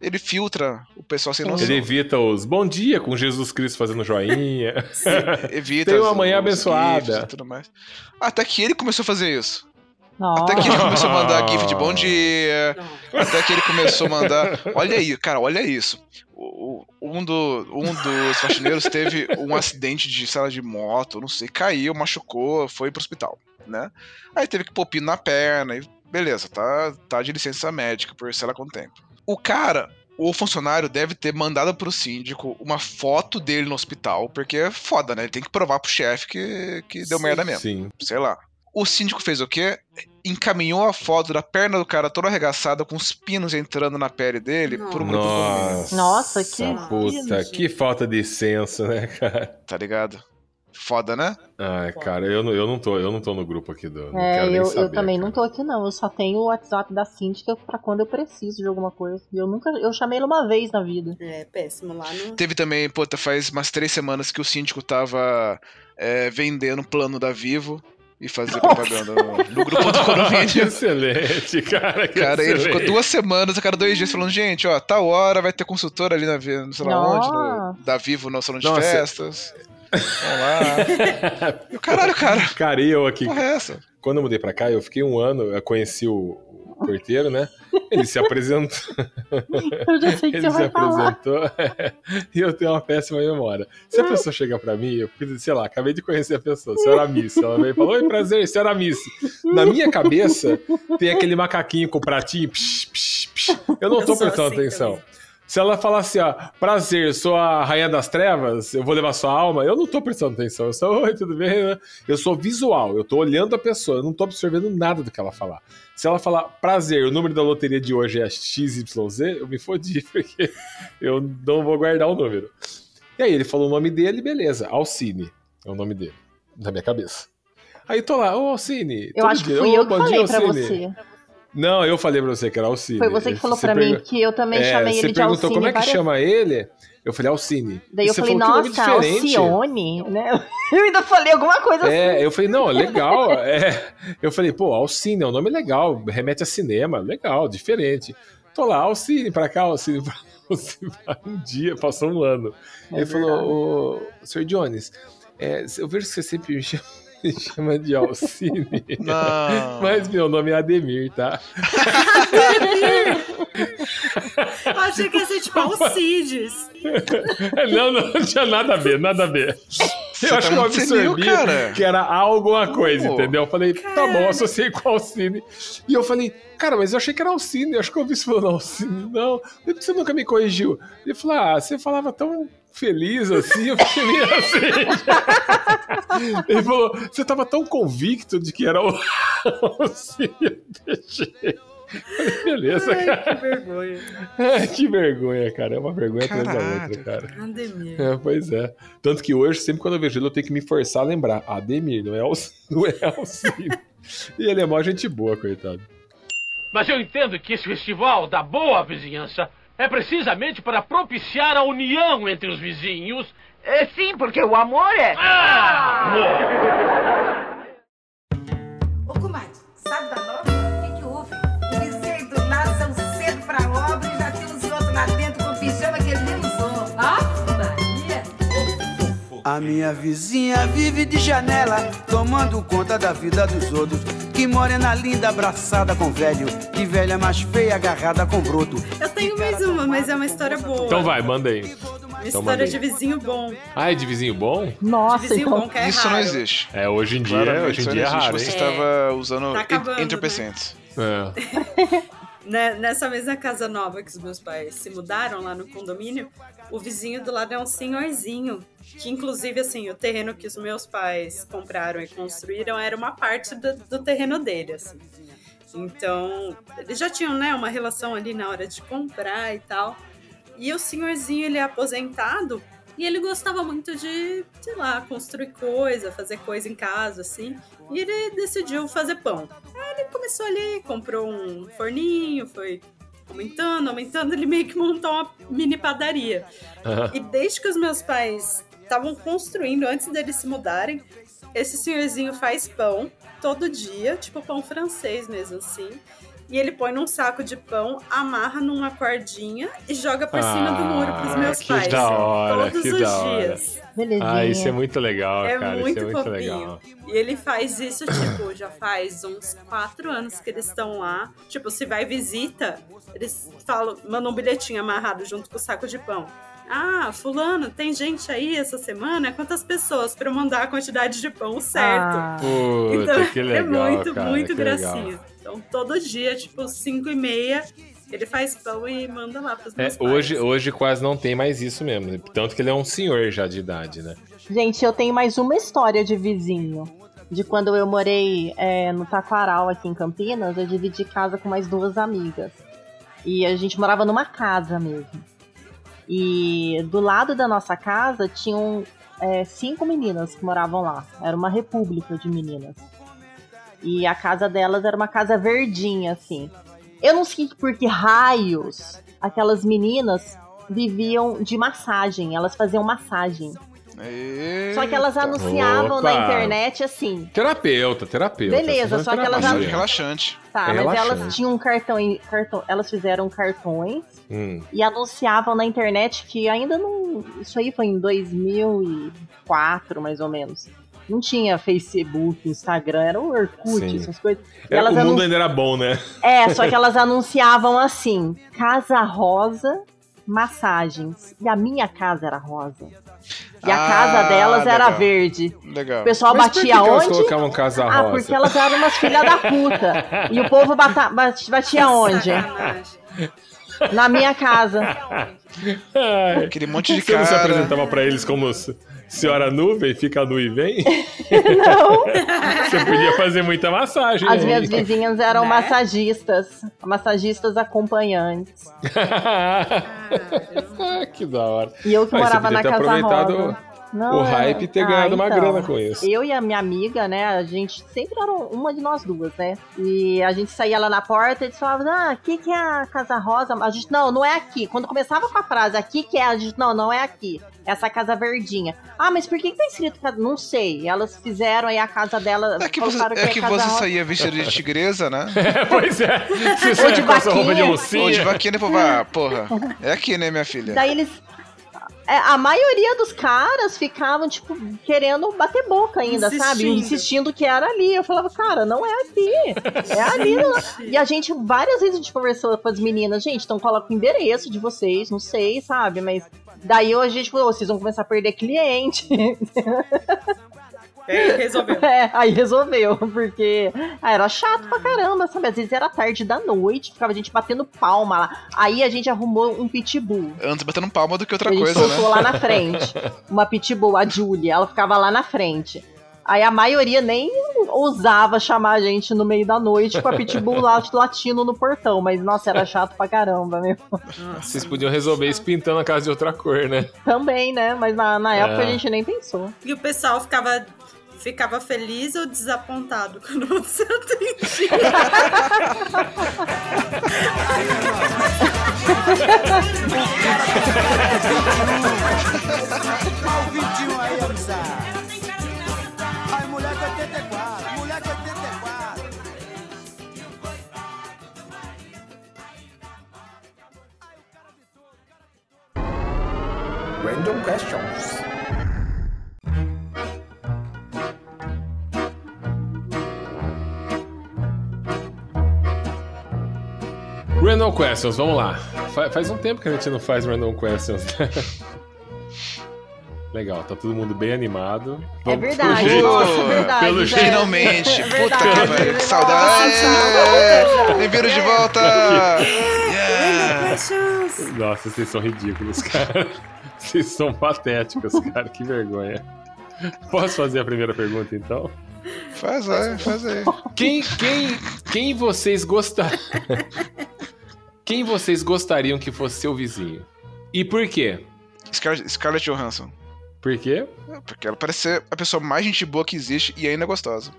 ele filtra o pessoal sem noção.
Ele evita os bom dia com Jesus Cristo fazendo joinha.
Evita
Tem uma manhã abençoada.
gifs e tudo mais. Até que ele começou a fazer isso.
Nossa.
Até que ele começou a mandar gif de bom dia.
Não.
Até que ele começou a mandar. Olha aí, cara, olha isso. O- o- um, do, um dos faxineiros teve um acidente de sala de moto, não sei, caiu, machucou, foi pro hospital, né? Aí teve que pôr pino na perna, e beleza, tá, tá de licença médica por sei lá quanto tempo. O cara, o funcionário deve ter mandado pro síndico uma foto dele no hospital, porque é foda, né? Ele tem que provar pro chefe que, que deu
Sim.
merda mesmo
Sim.
sei lá. O síndico fez o quê? Encaminhou a foto da perna do cara toda arregaçada, com os pinos entrando na pele dele, pro grupo do condomínio,
Nossa,
Nossa, que
puta, que falta de senso, né, cara?
tá ligado? Foda, né?
Ai, cara, eu não, eu não tô, eu não tô no grupo aqui do. Não
É, eu,
saber,
eu também
cara.
não tô aqui não. Eu só tenho o WhatsApp da síndica pra quando eu preciso de alguma coisa. Eu nunca. Eu chamei ele uma vez na vida.
É péssimo lá no.
Teve também, puta, faz umas três semanas que o síndico tava é, vendendo o plano da Vivo e fazia propaganda no, no grupo do
Que
condomínio.
excelente, cara. que
Cara, ele ficou
excelente.
duas semanas, a cada dois dias, falando, gente, ó, tal hora vai ter consultor ali na, Vi- não sei lá onde, no-
Nossa.
da Vivo no salão de
Nossa.
festas. Vamos lá. E o caralho, cara,
Cara, e eu aqui,
porra é essa?
quando eu mudei pra cá, eu fiquei um ano, eu conheci o porteiro, né? Ele se apresentou.
Eu já sei que
Ele
você
se apresentou e eu tenho uma péssima memória. Se a pessoa chegar pra mim, eu sei lá, acabei de conhecer a pessoa, senhora Miss. Ela veio e falou: Oi, prazer, senhora Miss. Na minha cabeça, tem aquele macaquinho com o pratinho. Psh, psh, psh. Eu não
Eu
tô prestando
assim
atenção.
também.
Se ela falar assim, ó, prazer, sou a rainha das trevas, eu vou levar sua alma, eu não tô prestando atenção. Eu sou, oi, tudo bem? Eu sou visual, eu tô olhando a pessoa, eu não tô absorvendo nada do que ela falar. Se ela falar prazer, o número da loteria de hoje é XYZ, eu me fodi, porque eu não vou guardar o número. E aí ele falou o nome dele, beleza, Alcine é o nome dele, na minha cabeça. Aí tô lá, ô Alcine.
Eu acho que
dia,
fui
"Ô,
eu que falei
dia,
pra
Alcine."
você.
Não, eu falei pra você que era Alcine.
Foi você que falou pra
pergun-
mim que eu também
É,
chamei
você
ele de
perguntou
Alcine
como é que
várias
chama ele? Eu falei Alcine.
Daí
E
eu
você
falei,
falou, "Que
nossa,
nome diferente."
Alcione, né? Eu ainda falei alguma coisa assim.
É, eu falei, não, legal. é. Eu falei, pô, Alcine é um nome legal, remete a cinema, legal, diferente. Tô lá, Alcine pra cá, Alcine pra pra- Um dia, passou um ano.
É
ele
verdade.
falou, ô, Sr. Jones, é, eu vejo que você sempre me chama, me chama de Alcine.
Não.
Mas meu nome é Ademir, tá?
Eu achei que ia ser tipo Alcides.
Não, não, não tinha nada a ver, nada a ver.
Você
Eu acho
tá
que eu
senil,
absorvi
cara.
que era alguma coisa, entendeu? Eu falei, tá bom, associei com Alcine. E eu falei, cara, mas eu achei que era Alcine, eu acho que eu ouvi você falando Alcine. Não, por que você nunca me corrigiu? Ele falou, ah, você falava tão feliz assim, eu fiquei meio assim. Ele falou, você tava tão convicto de que era o Alcine, eu deixei. Falei, Beleza,
Ai, que
cara.
vergonha.
Ai, que vergonha, cara. É uma vergonha atrás da outra, cara.
Ademir.
É, pois é. Tanto que hoje, sempre quando eu vejo ele, eu tenho que me forçar a lembrar. Ademir, não é, Al... não é e ele é mó gente boa, coitado.
Mas eu entendo que esse festival da boa vizinhança é precisamente para propiciar a união entre os vizinhos.
É sim, porque o amor é.
Ô, comadre, sabe da nova? O que, que houve? O vizinho do lado são cedo pra obra e já tem uns outros lá dentro com pijama que ele nem usou. Ah, Maria!
A minha vizinha vive de janela, tomando conta da vida dos outros. Que morena linda abraçada com velho, que velha mais feia agarrada com broto.
Eu tenho mais uma, mas é uma história boa.
Então vai, manda aí.
Uma
Então
história
manda
de vizinho bom.
Ah, é de vizinho bom?
Nossa,
De vizinho
então.
bom que é
Isso não
raro.
existe.
É, hoje em dia,
Claramente,
hoje em dia é
não
raro,
Você estava usando
Tá acabando, né?
É.
Né, Nessa mesma casa nova que os meus pais se mudaram lá no condomínio, o vizinho do lado é um senhorzinho. Que, inclusive, assim, o terreno que os meus pais compraram e construíram era uma parte do, do terreno dele, assim. Então, eles já tinham, né, uma relação ali na hora de comprar e tal. E o senhorzinho, ele é aposentado e ele gostava muito de, sei lá, construir coisa, fazer coisa em casa, assim. E ele decidiu fazer pão. Aí ele começou ali, comprou um forninho, foi aumentando, aumentando, ele meio que montou uma mini padaria. E desde que os meus pais estavam construindo, antes deles se mudarem, esse senhorzinho faz pão todo dia, tipo pão francês mesmo assim. E ele põe num saco de pão, amarra numa cordinha e joga por cima do muro pros
Ah,
meus
que
pais.
da hora,
todos
que
os
da hora.
dias.
Belezinha.
Ah, isso é muito legal,
É
cara.
muito
isso é muito
fofinho.
legal.
E ele faz isso, tipo, já faz uns quatro anos que eles estão lá. Tipo, se vai visita, eles falam, mandam um bilhetinho amarrado junto com o saco de pão. Ah, fulano, tem gente aí essa semana? Quantas pessoas pra eu mandar a quantidade de pão certo?
Ah,
Puta,
então,
que legal,
é muito,
cara,
muito gracinha.
legal.
Então, todo dia, tipo, 5 e meia, ele faz pão e manda lá pros
É,
meus pais.
hoje, hoje quase não tem mais isso mesmo. né? Tanto que ele é um senhor já de idade, né?
Gente, eu tenho mais uma história de vizinho. De quando eu morei é, no Taquaral, aqui em Campinas, eu dividi casa com mais duas amigas. E a gente morava numa casa mesmo. E do lado da nossa casa tinham é, cinco meninas que moravam lá. Era uma república de meninas. E a casa delas era uma casa verdinha, assim. Eu não sei por que raios aquelas meninas viviam de massagem. Elas faziam massagem. Só que elas anunciavam
Opa.
na internet assim.
Terapeuta, terapeuta.
Beleza, só que elas.
Massagem relaxante.
Tá,
É
mas
relaxante.
elas tinham um cartão, cartão. Elas fizeram cartões
Hum.
e anunciavam na internet que ainda não. Isso aí foi em 2004, mais ou menos. Não tinha Facebook, Instagram, era o Orkut,
Sim.
essas coisas. E
É,
elas
o mundo
anun-
ainda era bom, né?
É, só que elas anunciavam assim: Casa Rosa Massagens. E a minha casa era rosa. E a
Ah,
casa delas era
legal.
verde.
Legal.
O pessoal
Mas por que
batia
que elas
onde?
colocavam casa
Ah,
rosa?
porque elas eram umas filhas da puta. E o povo bata, bat- batia onde? Na minha casa.
Aquele monte de
Você não se apresentava pra eles como senhora nuvem, fica nu e vem?
Não.
Você podia fazer muita massagem.
As
aí.
minhas vizinhas eram
Né?
massagistas. Massagistas acompanhantes.
que da hora.
E eu que
Ah,
morava na casa
aproveitado
rosa.
o hype e ter ganhado uma grana com isso.
Eu e a minha amiga, né, a gente sempre era uma de nós duas, né? E a gente saía lá na porta e eles falavam, ah, aqui que é a Casa Rosa. A gente, não, não é aqui. Quando começava com a frase, aqui que é, a gente, não, não é aqui. Essa casa verdinha. Ah, mas por que, que tá escrito casa? Não sei. Elas fizeram aí a casa dela.
É que você,
colocaram
é que
Casa
você saía vestida de tigresa, né?
pois é. Você
de
com essa roupa de
vaquinha.
mocinha.
Ou de vaquinha, ah, porra, é aqui, né, minha filha?
Daí eles. É, a maioria dos caras ficavam, tipo, querendo bater boca ainda, sabe?
Insistindo.
Insistindo que era ali. Eu falava, cara, não é aqui. É ali. não. E a gente, várias vezes a gente conversou com as meninas, gente, então coloca o endereço de vocês, não sei, sabe? Mas daí hoje a gente falou, vocês vão começar a perder cliente.
E aí resolveu.
É, aí resolveu, porque ah, era chato pra caramba, sabe? Às vezes era tarde da noite, ficava a gente batendo palma lá. Aí a gente arrumou um pitbull.
Antes batendo palma do que outra
a gente
coisa,
soltou
né?
lá na frente. Uma pitbull, a Julia, ela ficava lá na frente. Aí a maioria nem ousava chamar a gente no meio da noite com a pitbull lá latindo no portão, mas nossa, era chato pra caramba, meu.
Vocês podiam resolver isso pintando a casa de outra cor, né?
Também, né? Mas na, na época
É.
a gente nem pensou.
E o pessoal ficava, ficava feliz ou desapontado quando você atendia?
Mal 21 aí avisar. Ai, moleque 84, moleque 84.
Random questions.
Random questions, vamos lá. Fa- faz um tempo que a gente não faz random questions. né? Legal, tá todo mundo bem animado.
É verdade,
pelo jeito-
nossa, verdade.
Pelo jeito,
Finalmente.
É
Puta que pariu. Que saudade. Bem-vindos de volta. Yeah.
Nossa, vocês são ridículos, cara. Vocês são patéticos, cara. Que vergonha. Posso fazer a primeira pergunta, então?
Faz aí, faz aí.
Quem, quem, quem vocês gostariam... Quem vocês gostariam que fosse seu vizinho? E por quê?
Scar- Scarlett Johansson.
Por quê?
Porque ela parece ser a pessoa mais gente boa que existe e ainda é gostosa.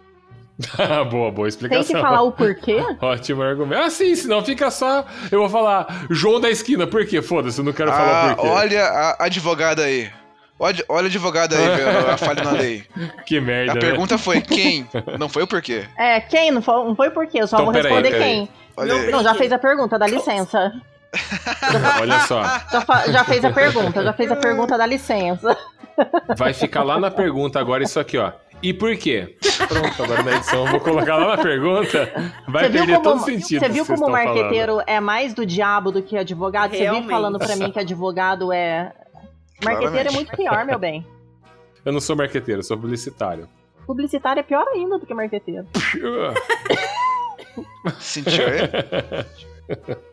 boa, boa
Tem
explicação.
que falar o porquê?
Ótimo argumento. Ah, sim, senão fica só. Eu vou falar João da esquina. Por quê? Foda-se, eu não quero falar
Ah,
por quê.
olha a advogada aí. Olha, olha a advogada aí, a falha na lei.
Que merda.
A
né?
pergunta foi quem, não foi o porquê.
É, quem? Não foi, não foi o porquê, eu só
Então,
vou responder
peraí.
quem.
Olha aí.
Não, já fez a pergunta, dá licença.
Olha só.
Já, já fez a pergunta, já fez a pergunta, dá licença.
Vai ficar lá na pergunta agora isso aqui, ó. E por quê? Pronto, agora na edição eu vou colocar lá na pergunta. Vai
Você viu
perder todo
como,
sentido.
você viu como o marqueteiro é mais do diabo do que advogado? Você vive
Realmente.
falando pra mim que advogado é. Marqueteiro é muito pior, meu bem.
Eu não sou marqueteiro, eu sou publicitário.
Publicitário é pior ainda do que marqueteiro.
Sentiu aí?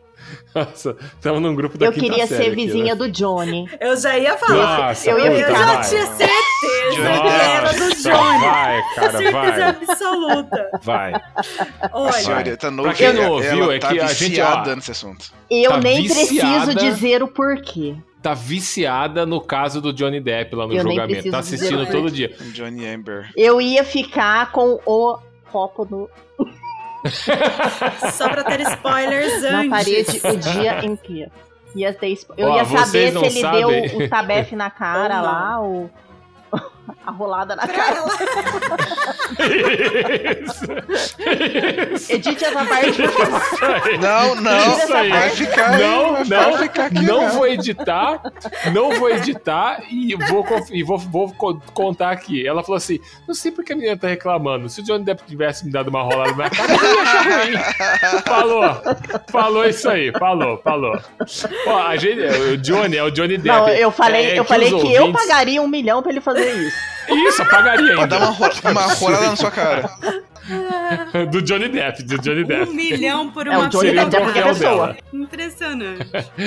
Nossa, estamos num grupo da
Eu queria
série
ser
aqui,
vizinha
né?
do Johnny.
Eu já ia falar.
Nossa,
eu ia
eu já
vai.
tinha certeza
Johnny
que era do
Nossa,
Johnny.
Vai, cara,
certeza
vai.
absoluta.
Vai.
A
Olha,
senhorita
Pra
Nuke,
quem não ouviu, é
tá
que a gente, ó,
nesse assunto.
Eu
Tá
nem
viciada.
preciso dizer o porquê.
Tá viciada no caso do Johnny Depp lá no
Eu
julgamento. Tá assistindo todo dia.
Johnny Amber.
Eu ia ficar com o copo no,
só pra ter spoilers
na
antes.
parede o dia inteiro. Ia ter spo- Eu
Ó,
ia saber se ele
sabem.
deu o tabefe na cara lá, ou a rolada na cara.
Isso.
Edite essa parte, por favor.
Não, não,
Isso
vai
aí.
ficar aí,
Não,
vai
não,
ficar aqui,
não
né?
vou editar, não vou editar e vou, e vou, vou co- contar aqui. Ela falou assim: não sei porque a menina tá reclamando. Se o Johnny Depp tivesse me dado uma rolada na cara, eu ia achar ruim. Falou, falou isso aí, falou, falou. Ó, a gente, o Johnny é o Johnny Depp.
Não, eu falei,
É
eu falei
os
que eu pagaria um milhão pra ele fazer isso.
Isso, eu pagaria
Pra
ainda.
dar uma, ro- uma rolada na sua cara.
Do Johnny Depp, do Johnny
Um
Depp.
milhão por
É,
uma
o Johnny
Seria o
Depp é é pessoa.
Impressionante.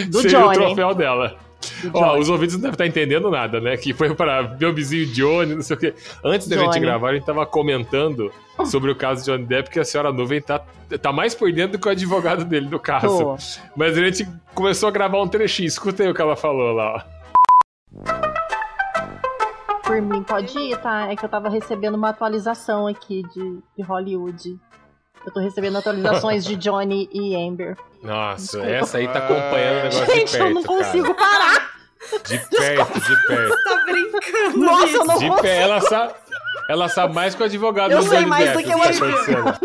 Do
Seria o
Johnny.
troféu dela.
Do
Ó, os ouvintes não devem estar entendendo nada, né? Que foi para meu vizinho Johnny, não sei o quê. Antes da gente gravar, a gente tava comentando sobre o caso de Johnny Depp, que a senhora Nuvem tá, tá mais por dentro do que o advogado dele, no caso.
Tô.
Mas a gente começou a gravar um trechinho. Escuta aí o que ela falou lá, ó.
Por mim, pode ir, tá? É que eu tava recebendo uma atualização aqui de, de Hollywood. Eu tô recebendo atualizações de Johnny e Amber.
Nossa,
Desculpa.
essa aí tá acompanhando o negócio
Gente,
de perto,
eu não consigo parar.
cara. De perto, de perto.
Tá brincando.
Nossa, eu não
De
consigo.
pé, ela sabe. Ela sabe mais que o advogado
Eu
do
sei
Johnny
mais
Depp.
do que o
tá
advogado.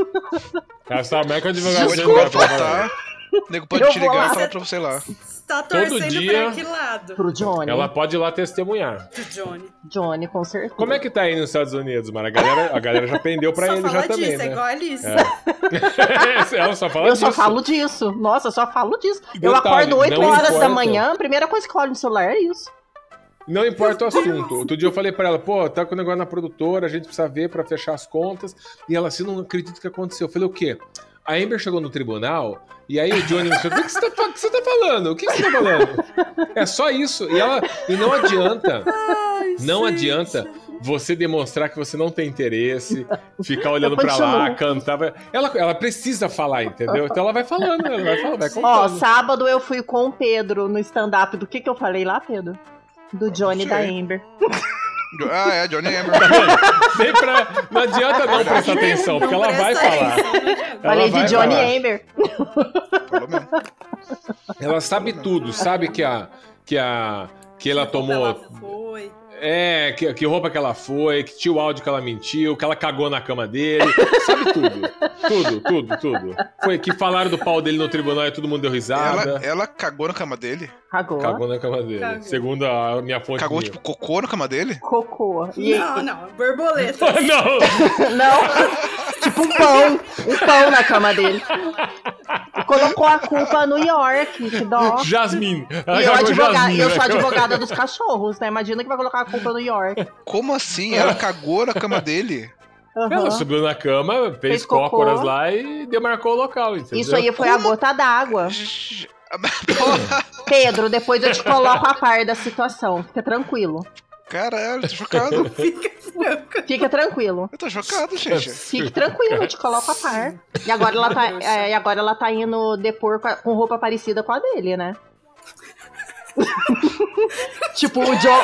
Ela sabe mais que o advogado do Johnny Depp.
faltar, o nego pode
Eu
te ligar
lá.
e falar pra você lá.
Tá
Todo
torcendo
dia-
pra que lado?
Pro Johnny.
Ela pode ir lá testemunhar.
Do Johnny.
Johnny, com certeza.
Como é que tá aí nos Estados Unidos, mano? A galera, a galera já pendeu pra
só
ele
fala
já
disso,
também,
é
né?
igual a Alice.
É. Ela só fala
Eu
disso.
só falo disso. Nossa, eu só falo disso. eu
Detalhe,
acordo 8
não
horas da
importa.
manhã, a primeira coisa que eu olho no celular é isso.
Não importa o assunto. Outro dia eu falei pra ela, pô, tá com o negócio na produtora, a gente precisa ver pra fechar as contas. E ela assim, não acredito que aconteceu. Eu falei, o quê? A Amber chegou no tribunal e aí o Johnny me falou, o que, você tá, que você tá falando? O que, você tá falando? É só isso. E, ela, e não adianta, não adianta você demonstrar que você não tem interesse, ficar olhando pra lá, cantar. Ela, ela precisa falar, entendeu? Então ela vai falando, ela vai falando, vai
Ó,
contando.
sábado eu fui com o Pedro no stand-up. Do que que eu falei lá, Pedro? Do Johnny e da. Amber.
Ah, é, Johnny Amber.
Nem pra, não adianta não prestar atenção, porque ela vai falar.
Falei de Johnny
falar.
Amber.
Ela sabe tudo, sabe que a que a que ela tomou
Ela foi.
É, que, que roupa que ela foi, que tinha o áudio que ela mentiu, que ela cagou na cama dele, sabe tudo. Tudo, tudo, tudo. Foi que falaram do pau dele no tribunal e todo mundo deu risada.
Ela, ela cagou na cama dele?
Cagou.
Cagou na cama dele.
Cagou.
Segundo a minha fonte.
Cagou,
minha.
tipo, cocô na cama dele?
Cocô. E,
Não, não, borboleta.
não!
Não, um pão. Um pão na cama dele. colocou a culpa no York, que dó.
Jasmine. Ela
E eu,
Jasmine,
eu
né?
sou advogada dos cachorros, né? Imagina que vai colocar a culpa no York.
Como assim? Ela cagou na cama dele?
Ela
Aham.
subiu na cama, fez,
Fez cocô.
cócoras lá e demarcou o local, entendeu?
Isso aí foi a gota d'água. Pedro, depois eu te coloco a par da situação. Fica tranquilo.
Caralho, tô chocado.
Fica tranquilo.
Eu tô chocado, gente.
Fique tranquilo, eu te coloco a par. E agora ela tá, é, e agora ela tá indo depor com, a- com roupa parecida com a dele, né? tipo, o John.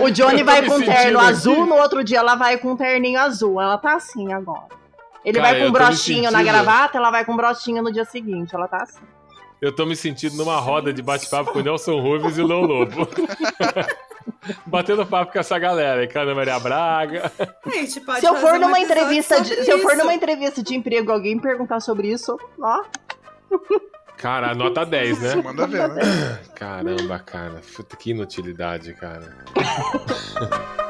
O Johnny vai com terno azul, no outro dia ela vai com terninho azul. Ela tá assim agora. Ele
Cara,
vai com
me
brochinho na gravata, ela vai com brochinho no dia seguinte. Ela tá assim.
Eu tô me sentindo numa roda de bate-papo com o Nelson Rubens e o Leão Lobo. Batendo papo com essa galera, a Ana Maria Braga.
A gente pode
Se eu for
um
numa entrevista de, se eu for numa entrevista de emprego alguém perguntar sobre isso, ó,
Cara, nota 10, né?
Manda ver, né?
Caramba, cara. Puta, que inutilidade, cara.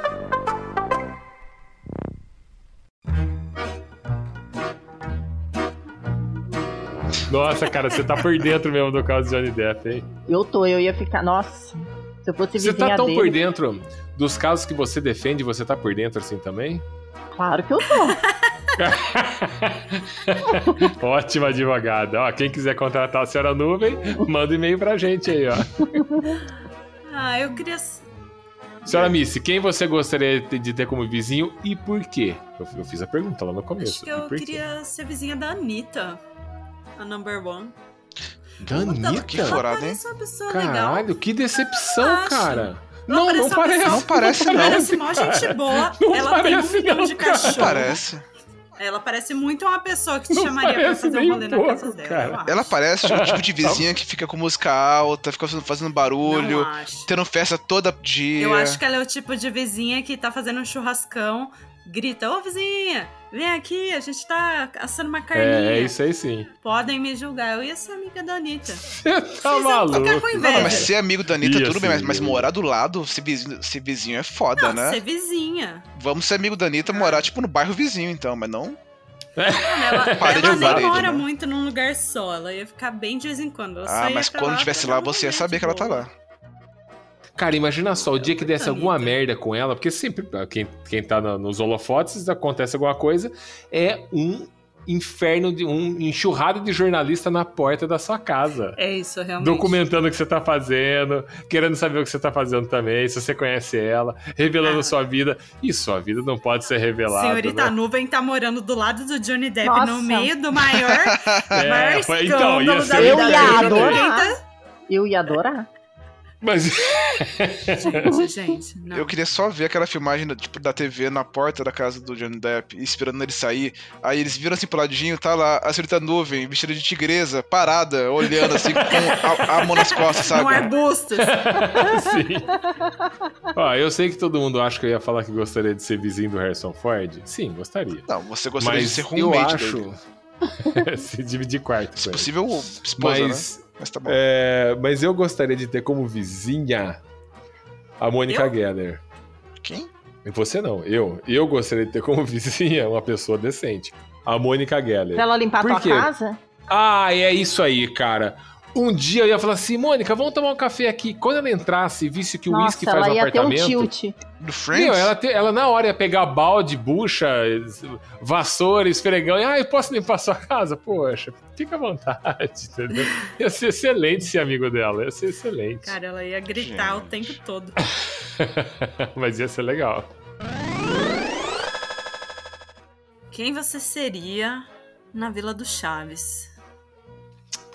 Nossa, cara, você tá por dentro mesmo do caso de Johnny Depp, hein?
eu tô, eu ia ficar, nossa. Se eu fosse
Você tá tão
dele,
por dentro dos casos que você defende, você tá por dentro assim também?
claro que eu tô.
Ótima advogada. Ó, quem quiser contratar a senhora Nuvem, manda um e-mail pra gente aí, ó.
Ah, eu queria.
Senhora Missy, quem você gostaria de ter como vizinho e por quê? Eu, eu fiz a pergunta lá no começo.
Acho que
e
eu
por quê?
queria ser vizinha da Anitta. A number one.
Da Anitta?
Que furada, hein?
Parece pessoa legal.
Caralho, que decepção, cara. Não,
parece
não
uma
parece.
pessoa-
Não parece, não.
Parece mó gente boa.
Não
ela tem um
parece
milhão
não,
de
cara.
cachorro.
Parece.
Ela parece muito uma pessoa que te
Não
chamaria pra
parece
fazer um rolê
um
na casa dela.
cara.
Ela parece o tipo de vizinha que fica com música alta, fica fazendo- barulho,
Não
tendo festa todo dia.
Eu acho que ela é o tipo de vizinha que tá fazendo um churrascão, grita, ô vizinha, vem aqui, a gente tá assando uma carninha.
É, é isso aí sim.
Podem me julgar, eu ia ser amiga da Anitta.
Você tá maluco.
Não,
inveja.
mas ser amigo da Anitta,
Ia
tudo bem, mas, mas morar do lado, ser vizinho, ser vizinho é foda,
Não,
né?
ser vizinha.
Vamos ser amigo da Anitta, morar, tipo, no bairro vizinho, então, mas não.
Ela,
Parede
ela nem
parede,
mora
né?
muito num lugar só, ela ia ficar bem de vez em quando. Ela
Ah, mas quando estivesse lá, você ia saber que ela tá lá.
Cara, imagina só, o dia que desse alguma merda com ela, porque sempre, quem, quem tá no- nos holofotes, acontece alguma coisa, é um inferno, de um enxurrado de jornalista na porta da sua casa.
É isso, realmente.
Documentando o que você tá fazendo, querendo saber o que você tá fazendo também, se você conhece ela, revelando
Ah.
sua vida. E sua vida não pode ser revelada.
Senhorita
né?
Nuvem tá morando do lado do Johnny Depp
Nossa.
no meio do maior,
É,
maior
foi-
escândalo
então, ia ser
da
Eu ia adorar.
Tá-
Eu ia adorar.
Mas.
Gente, gente, não.
Eu queria só ver aquela filmagem da, tipo, da TV na porta da casa do Johnny Depp, esperando ele sair. Aí eles viram assim pro ladinho, tá lá a senhorita nuvem, vestida de tigresa, parada, olhando assim, com a, a mão nas costas,
Um
sabe?
arbusto.
Sim. Ó, eu sei que todo mundo acha que eu ia falar que gostaria de ser vizinho do Harrison Ford. Sim, gostaria.
Não, você gostaria
Mas
de ser
eu
roommate
acho.
dele.
se dividir quarto.
Se
com
possível, esposa,
Mas,
né? Mas tá bom.
é, mas eu gostaria de ter como vizinha a Mônica
Eu?
Geller.
Quem?
Você não, eu. Eu gostaria de ter como vizinha uma pessoa decente. A Mônica Geller.
Pra ela limpar a tua casa?
Ah, é isso aí, cara. Um dia eu ia falar assim, Mônica, vamos tomar um café aqui. Quando ela entrasse e visse que o uísque faz
ela
no
ia ter um
apartamento.
tilt.
Do Friends?
Meu, ela, te- ela na hora ia pegar balde, bucha, vassoura, esfregão. E, ah, eu posso limpar a sua casa? Poxa, fica à vontade, entendeu? Ia ser excelente ser amigo dela, ia ser excelente.
Cara, ela ia gritar o tempo todo.
Mas ia ser legal.
Quem você seria na Vila do Chaves?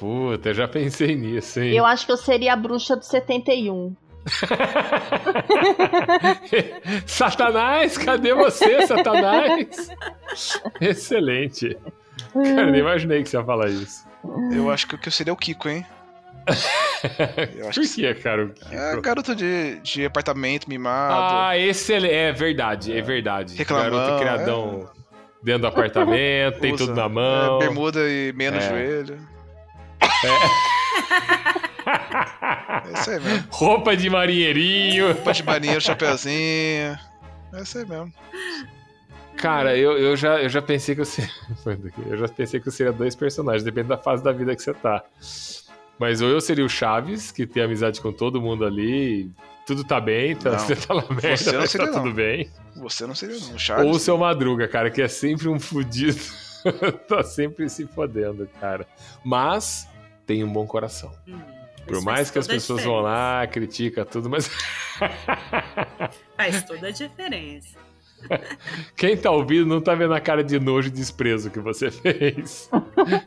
Puta, eu já pensei nisso, hein?
Eu acho que eu seria a bruxa do 71.
Satanás, cadê você, Satanás? Excelente. Cara, nem imaginei que você ia falar isso.
Eu acho que eu seria o Kiko, hein? Eu acho
Por
que
que, cara? o Kiko?
É garoto de, de apartamento mimado.
Ah, excelente. É verdade, é verdade.
Reclamão,
Garoto criadão dentro do apartamento, tem
Usa,
tudo na mão.
é, bermuda e meia no
É.
joelho. É isso aí mesmo.
Roupa de marinheirinho.
Roupa de marinheiro, chapeuzinho. É isso aí mesmo.
Cara, eu, eu, já, eu já pensei que eu seria. Eu já pensei que eu seria dois personagens, depende da fase da vida que você tá. Mas ou eu seria o Chaves, que tem amizade com todo mundo ali, tudo tá bem, tá,
Não,
você tá na merda,
você não seria,
tá tudo
não.
bem.
Você não seria não. O Chaves.
Ou o seu Madruga, cara, que é sempre um fudido. tá sempre se fodendo, cara. Mas tem um bom coração. Por
Isso
mais que as pessoas vão lá, critica tudo, mas
Faz toda a diferença.
quem tá ouvindo não tá vendo a cara de nojo e desprezo que você fez.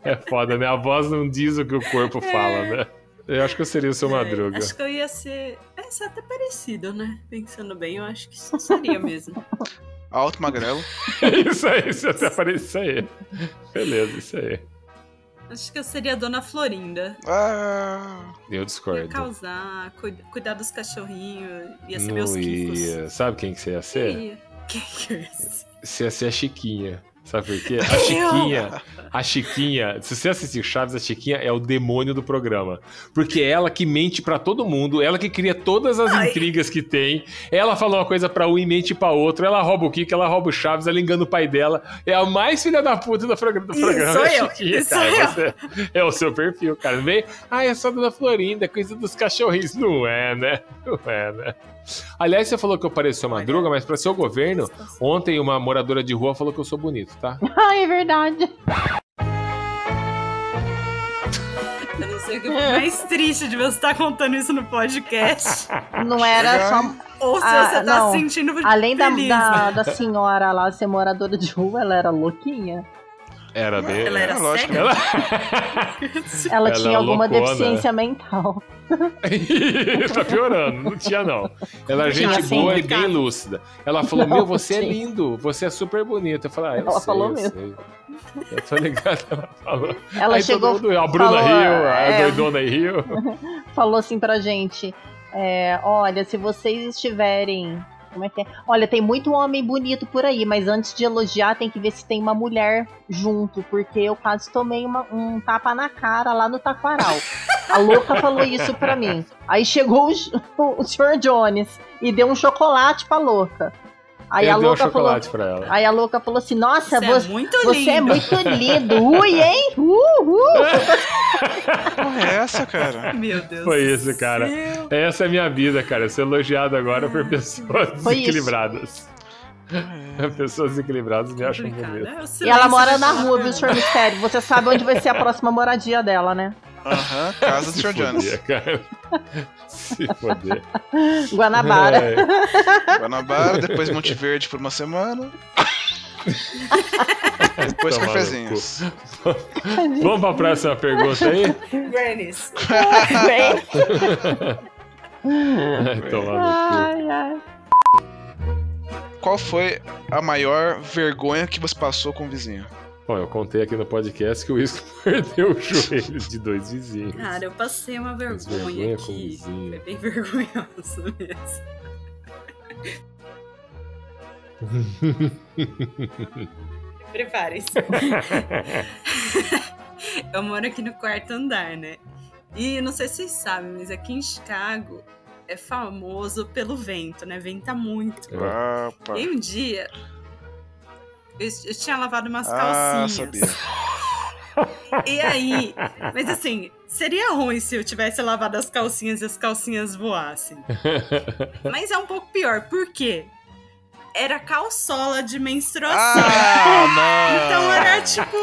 É foda, né? A voz não diz o que o corpo fala, né? Eu acho que eu seria o seu Madruga.
É, Acho que eu ia ser. É, é até parecido, né? Pensando bem, eu acho que isso seria mesmo.
Alto, magrelo.
isso aí, isso até parece isso aí. Beleza, isso aí.
Acho que eu seria a Dona Florinda.
Ah,
Eu
Ia
discordo.
causar, cuida- cuidar dos cachorrinhos, ia ser
Não
meus quicos.
ia. Sabe quem que você ia ser?
Ia. Quem que é esse?
Você ia ser a Chiquinha. Sabe por quê? A Chiquinha, a Chiquinha, se você assistir Chaves, a Chiquinha é o demônio do programa. Porque é ela que mente pra todo mundo, ela que cria todas as intrigas que tem. Ela fala uma coisa pra um e mente pra outro, ela rouba o Kiko, ela rouba o Chaves, ela engana o pai dela. É a mais filha da puta do programa.
Isso sou
é a
eu,
Chiquinha,
isso
cara. Você- é o seu perfil, cara. Vem, ah, é só Dona Florinda, coisa dos cachorrinhos. Não é, né? Não é, né? Aliás, você falou que eu pareço madruga, mas pra seu governo, ontem uma moradora de rua falou que eu sou bonito, tá?
Ai, é verdade.
Eu não sei o que é mais triste de você estar contando isso no podcast.
Não era só.
Ou se
Ah,
você tá
não.
se sentindo
Além da, da, da senhora lá ser moradora de rua, ela era louquinha.
Era dele.
Ela era
lógico.
cega?
Ela...
Ela,
Ela
tinha alguma
loucona.
deficiência mental.
tá piorando, não tinha não. Ela é gente
sim.
boa e bem lúcida. Ela falou:
Não,
Meu, você é lindo, você é super bonito. Eu falei: Ah, eu
Ela
sei,
falou
eu
mesmo.
sei. Eu tô ligado, ela falou.
Ela
Aí
chegou-
mundo, a Bruna
falou,
riu, a
é.
doidona aí riu.
Falou assim pra gente: é, Olha, se vocês estiverem. Como é que é? Olha, tem muito homem bonito por aí, mas antes de elogiar, tem que ver se tem uma mulher junto, porque eu quase tomei uma- um tapa na cara lá no Taquaral. A louca falou isso pra mim. Aí chegou o, o Sr. Jones e deu um chocolate pra louca. Aí a
um
louca falou.
pra ela.
Aí a louca falou assim: Nossa,
Você é
você,
muito
você é
lindo."
muito lindo. Ui, hein? Uh, uh.
porra é essa, cara?
Meu Deus.
Foi isso, cara.
céu.
Essa é a minha vida, cara. Ser elogiado agora por pessoas
Foi isso.
desequilibradas. Pessoas desequilibradas me acham bonito.
É,
E ela mora na rua, viu. Sr. Mistério? Você sabe onde vai ser a próxima moradia dela, né?
Aham, casa do Sr. Jones.
cara. Se foder.
Guanabara.
É.
Guanabara, depois Monte Verde por uma semana. depois cafezinhos.
Vamos pra próxima pergunta aí?
Grannies.
Ai, tomar no cu.
ai, ai.
Qual foi a maior vergonha que você passou com o vizinho?
Bom, eu contei aqui no podcast que o Isco perdeu o joelho de dois vizinhos.
Cara, eu passei uma vergonha
vergonha com o
aqui.
vizinho.
Foi bem vergonhoso mesmo. Prepare-se. eu moro aqui no quarto andar, né? E não sei se vocês sabem, mas aqui em Chicago é famoso pelo vento, né? Venta muito.
Opa.
E um dia eu, eu tinha lavado umas
Ah,
calcinhas.
sabia.
E aí, mas assim, seria ruim se eu tivesse lavado as calcinhas e as calcinhas voassem. Mas é um pouco pior, por quê? Era calçola de menstruação.
Ah, não.
Então era tipo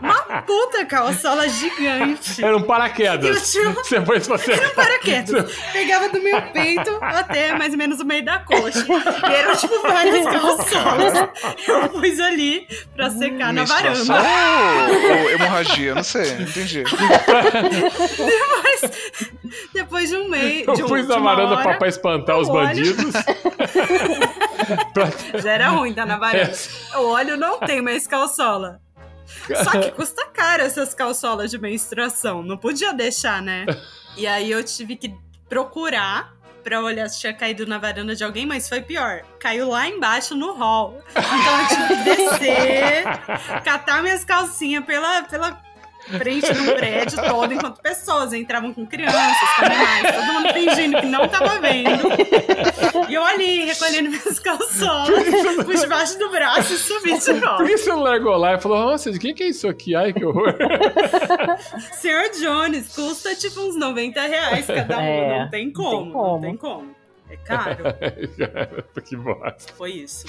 uma puta calçola gigante.
Era um paraquedas.
Eu tinha-
Depois você.
Era um paraquedas. Pegava do meu peito até mais ou menos o meio da coxa. E eram tipo várias calçolas. Eu pus ali pra secar na
Menstruação
varanda.
ou, ou hemorragia? Não sei, não entendi.
Depois, depois de um mês.
Eu
de um,
pus na varanda
hora,
pra, espantar os
olho-
bandidos.
Já era ruim tá na varanda.
É.
Eu olho, não tem mais calçola. Só que custa caro essas calçolas de menstruação. Não podia deixar, né? E aí eu tive que procurar pra olhar se tinha caído na varanda de alguém, mas foi pior. Caiu lá embaixo no hall. Então eu tive que descer, catar minhas calcinhas pela, pela frente num prédio todo enquanto pessoas entravam com crianças, com animais, todo mundo fingindo que não tava vendo. E eu ali, recolhendo meus calçolas, por debaixo do braço e subi de
Por
volta.
que você não largou lá e falou, nossa, de quem que é isso aqui? Ai, que horror.
Senhor Jones, custa tipo uns 90 reais cada um.
É,
não tem
não
como,
tem como.
não tem como. É caro.
que bosta.
Foi isso.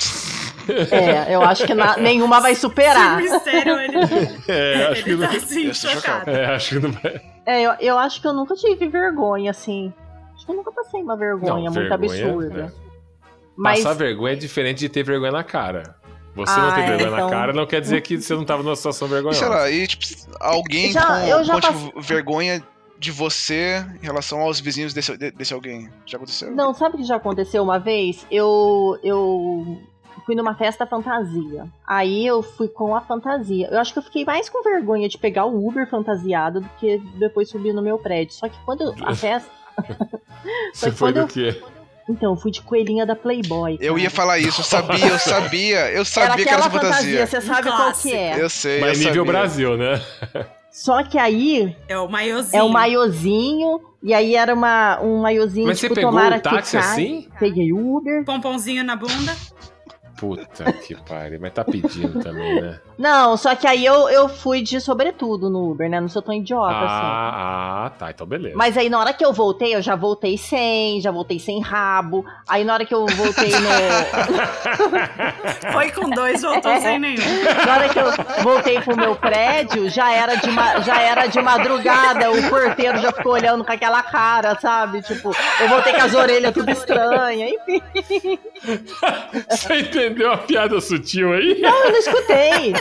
É, eu acho que na- nenhuma vai superar.
mistério, ele,
É, acho que
ele
não.
tá assim,
Eu sou
chocado.
É, acho que não vai.
É, eu, eu acho que eu nunca tive vergonha, assim. Acho que eu nunca passei uma vergonha
Não,
muito
vergonha,
absurda.
né?
Mas
Passar vergonha é diferente de ter vergonha na cara. Você não
Ah,
ter
é,
vergonha
então-
na cara não quer dizer que você não tava numa situação
E
vergonhosa.
sei lá, e tipo, alguém
Já-
com,
eu já
com, tipo, vergonha de você em relação aos vizinhos desse, de- desse alguém. Já aconteceu?
Não, sabe o que já aconteceu uma vez? Eu, eu fui numa festa fantasia. Aí eu fui com a fantasia. Eu acho que eu fiquei mais com vergonha de pegar o Uber fantasiado do que depois subir no meu prédio. Só que quando a festa.
Você foi do
eu-
quê?
Então, eu fui de coelhinha da Playboy.
Eu ia
cara.
falar isso, eu sabia, eu sabia, eu sabia
Era
que era essa fantasia.
você sabe qual que é.
Eu sei,
Mas
eu
nível
sabia.
Brasil, né?
Só que aí
É o maiozinho.
é o maiozinho, e aí era uma, um maiozinho
Mas você
tipo
pegou
tomara
o táxi assim?
Peguei Uber.
Pompãozinho na bunda.
Puta que pariu, mas tá pedindo também, né?
Não, só que aí eu, eu fui de sobretudo no Uber, né? Não sou tão idiota assim.
Ah, ah, tá, então beleza.
Mas aí na hora que eu voltei, eu já voltei sem, já voltei sem rabo. Aí na hora que eu voltei no.
Foi com dois, voltou sem nenhum.
Na hora que eu voltei pro meu prédio, já era de, ma- já era de madrugada, o porteiro já ficou olhando com aquela cara, sabe? Tipo, eu voltei com as orelhas tudo estranhas, enfim.
Você entendeu a piada sutil aí?
Não, eu não escutei.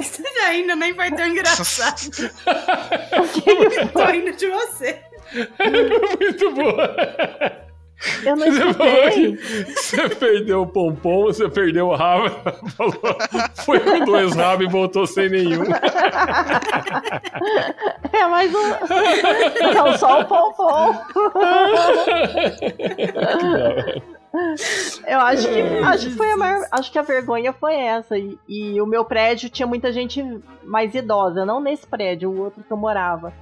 Isso ainda nem foi tão engraçado. Tô rindo de você.
Muito boa.
Eu não
Você
escutei.
que você perdeu o pompom, você perdeu o rabo. Falou, foi com dois rabos e voltou sem nenhum.
É mais um. Não, só o pompom. Eu acho que, acho que foi a maior, acho que a vergonha foi essa. E, e o meu prédio tinha muita gente mais idosa, não nesse prédio, o outro que eu morava,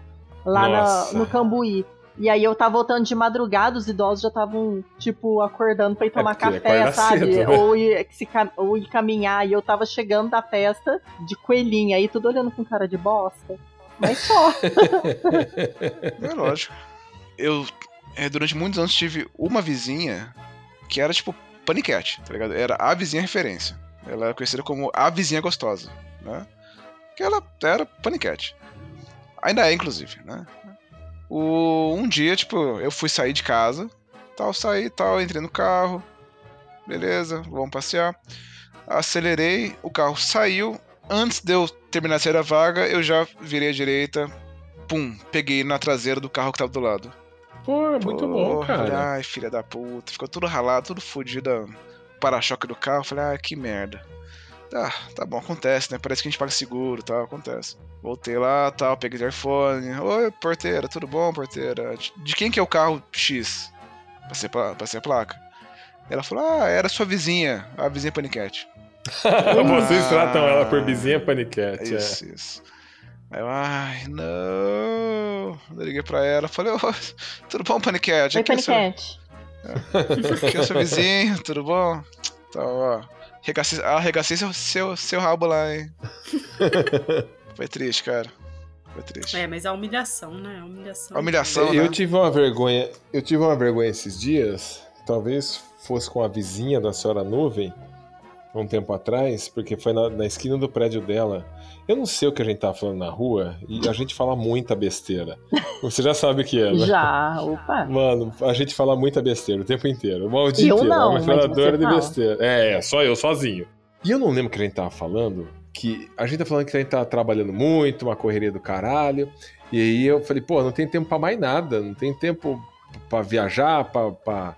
lá na- no Cambuí. E aí eu tava voltando de madrugada, os idosos já estavam, tipo, acordando pra ir tomar
porque
café, sabe?
cedo, né?
ou, ir, se ou ir caminhar. E eu tava chegando da festa de coelhinha, aí tudo olhando com cara de bosta. Mas só.
É lógico. Eu, é, durante muitos anos, tive uma vizinha que era tipo paniquete, tá ligado? Era a vizinha referência. Ela era conhecida como a vizinha gostosa, né? Que ela era paniquete. Ainda é, inclusive, né? O, um dia, tipo, eu fui sair de casa, tal, saí, tal, entrei no carro, beleza, vamos passear. Acelerei, o carro saiu. Antes de eu terminar sair da vaga, eu já virei à direita, pum, peguei na traseira do carro que tava do lado.
Pô, muito bom,
Porra,
cara.
Ai, filha da puta. Ficou tudo ralado, tudo fodido. o Para-choque do carro. Falei, ah, que merda. Tá, tá bom, acontece, né? Parece que a gente paga seguro tal, acontece. Voltei lá, tal, peguei o telefone. Oi, porteira, tudo bom, porteira? De- quem que é o carro X? Passei, passei a placa. Ela falou, ah, era sua vizinha, a vizinha Paniquete.
Vocês
Ah,
tratam ela por vizinha paniquete. é.
Isso, isso. Aí eu, ai, não. Eu liguei pra ela, falei, ô, tudo bom, Paniquete?
Oi,
Aqui é seu-
Paniquete.
Aqui é o seu vizinho, tudo bom? Então, ó. Arregacei, arregacei seu, seu, seu rabo lá, hein? Foi triste, cara. Foi triste.
É, mas a humilhação, né? A humilhação.
A humilhação,
eu
né?
tive uma vergonha. Eu tive uma vergonha esses dias. Talvez fosse com a vizinha da senhora Nuvem, um tempo atrás, porque foi na, na esquina do prédio dela. Eu não sei o que a gente tava falando na rua e a gente fala muita besteira. Você já sabe o que é, né?
Já, opa.
Mano, a gente fala muita besteira o tempo inteiro. O dia
Eu não,
é uma faladora
você
de
fala.
besteira. É, é, só eu, sozinho. E eu não lembro o que a gente tava falando. Que a gente tá falando que a gente tá trabalhando muito, uma correria do caralho. E aí eu falei, pô, não tem tempo pra mais nada. Não tem tempo pra viajar, pra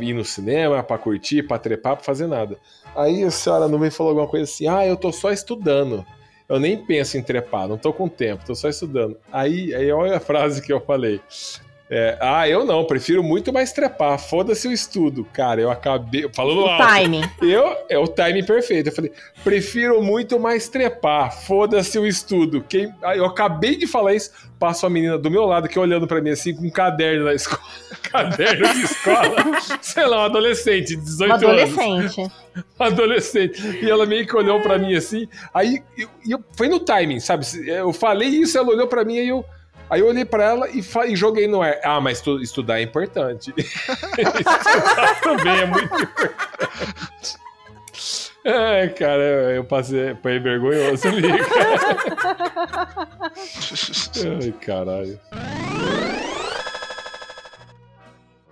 ir no cinema, pra curtir, pra trepar, pra fazer nada. Aí a senhora não me falou alguma coisa assim, ah, eu tô só estudando. Eu nem penso em trepar, não tô com tempo, tô só estudando. Aí, aí olha a frase que eu falei. É, ah, eu não, prefiro muito mais trepar. Foda-se o estudo. Cara, eu acabei. Falando
O
alto.
timing.
Eu, é o timing perfeito. Eu falei, prefiro muito mais trepar. Foda-se o estudo. Quem, ah, eu acabei de falar isso. Passa uma menina do meu lado que olhando pra mim assim com um caderno na escola. caderno de escola. Sei lá, um adolescente, de 18
Um
anos.
adolescente.
adolescente. E ela meio que olhou pra mim assim. Aí eu, eu- foi no timing, sabe? Eu falei isso, ela olhou pra mim aí eu. Aí eu olhei pra ela e, e joguei no ar. Ah, mas tu- estudar é importante. estudar também é muito importante. Ai, cara, eu, eu passei. Foi vergonhoso ali, cara. Ai, caralho.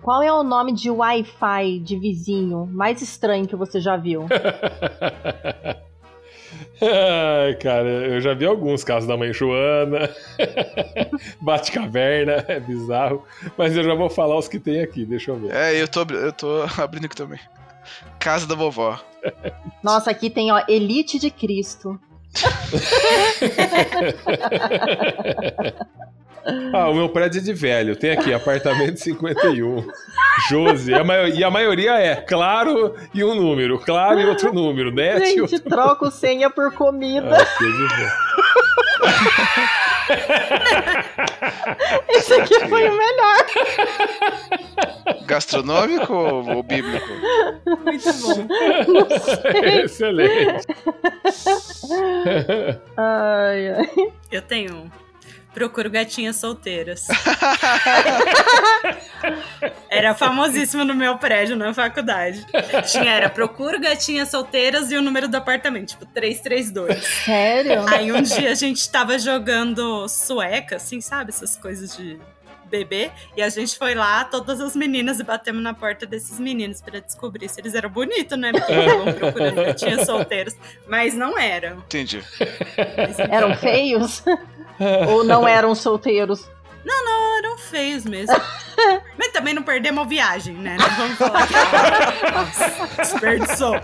Qual é o nome de Wi-Fi de vizinho mais estranho que você já viu?
Ai, cara, eu já vi alguns casos da mãe Joana. Bate-caverna, é bizarro. Mas eu já vou falar os que tem aqui, deixa eu ver.
É, eu tô, eu tô abrindo aqui também. Casa da vovó.
Nossa, aqui tem, ó, Elite de Cristo.
Ah, o meu prédio é de velho. Tem aqui, apartamento 51. Josi. A E a maioria é claro e um número. Claro e outro número. E
Gente,
outro
troco senha por comida.
Ah, que.
Esse aqui foi o melhor.
Gastronômico ou, bíblico?
Muito bom.
Excelente.
Ai, ai.
Eu tenho um. Procuro gatinhas solteiras. era famosíssimo no meu prédio, na faculdade. Tinha, era procuro gatinhas solteiras e o número do apartamento, tipo 332.
Sério?
Aí um dia a gente tava jogando sueca, assim, sabe? Essas coisas de bebê. E a gente foi lá, todas as meninas, e batemos na porta desses meninos pra descobrir se eles eram bonitos, né? Porque estavam procurando gatinhas solteiras. Mas não eram.
Entendi.
Eram feios? Ou não eram solteiros?
Não, não, eram feios mesmo. Mas também não perdemos a viagem, né? Não vamos falar que Nossa, desperdiçou.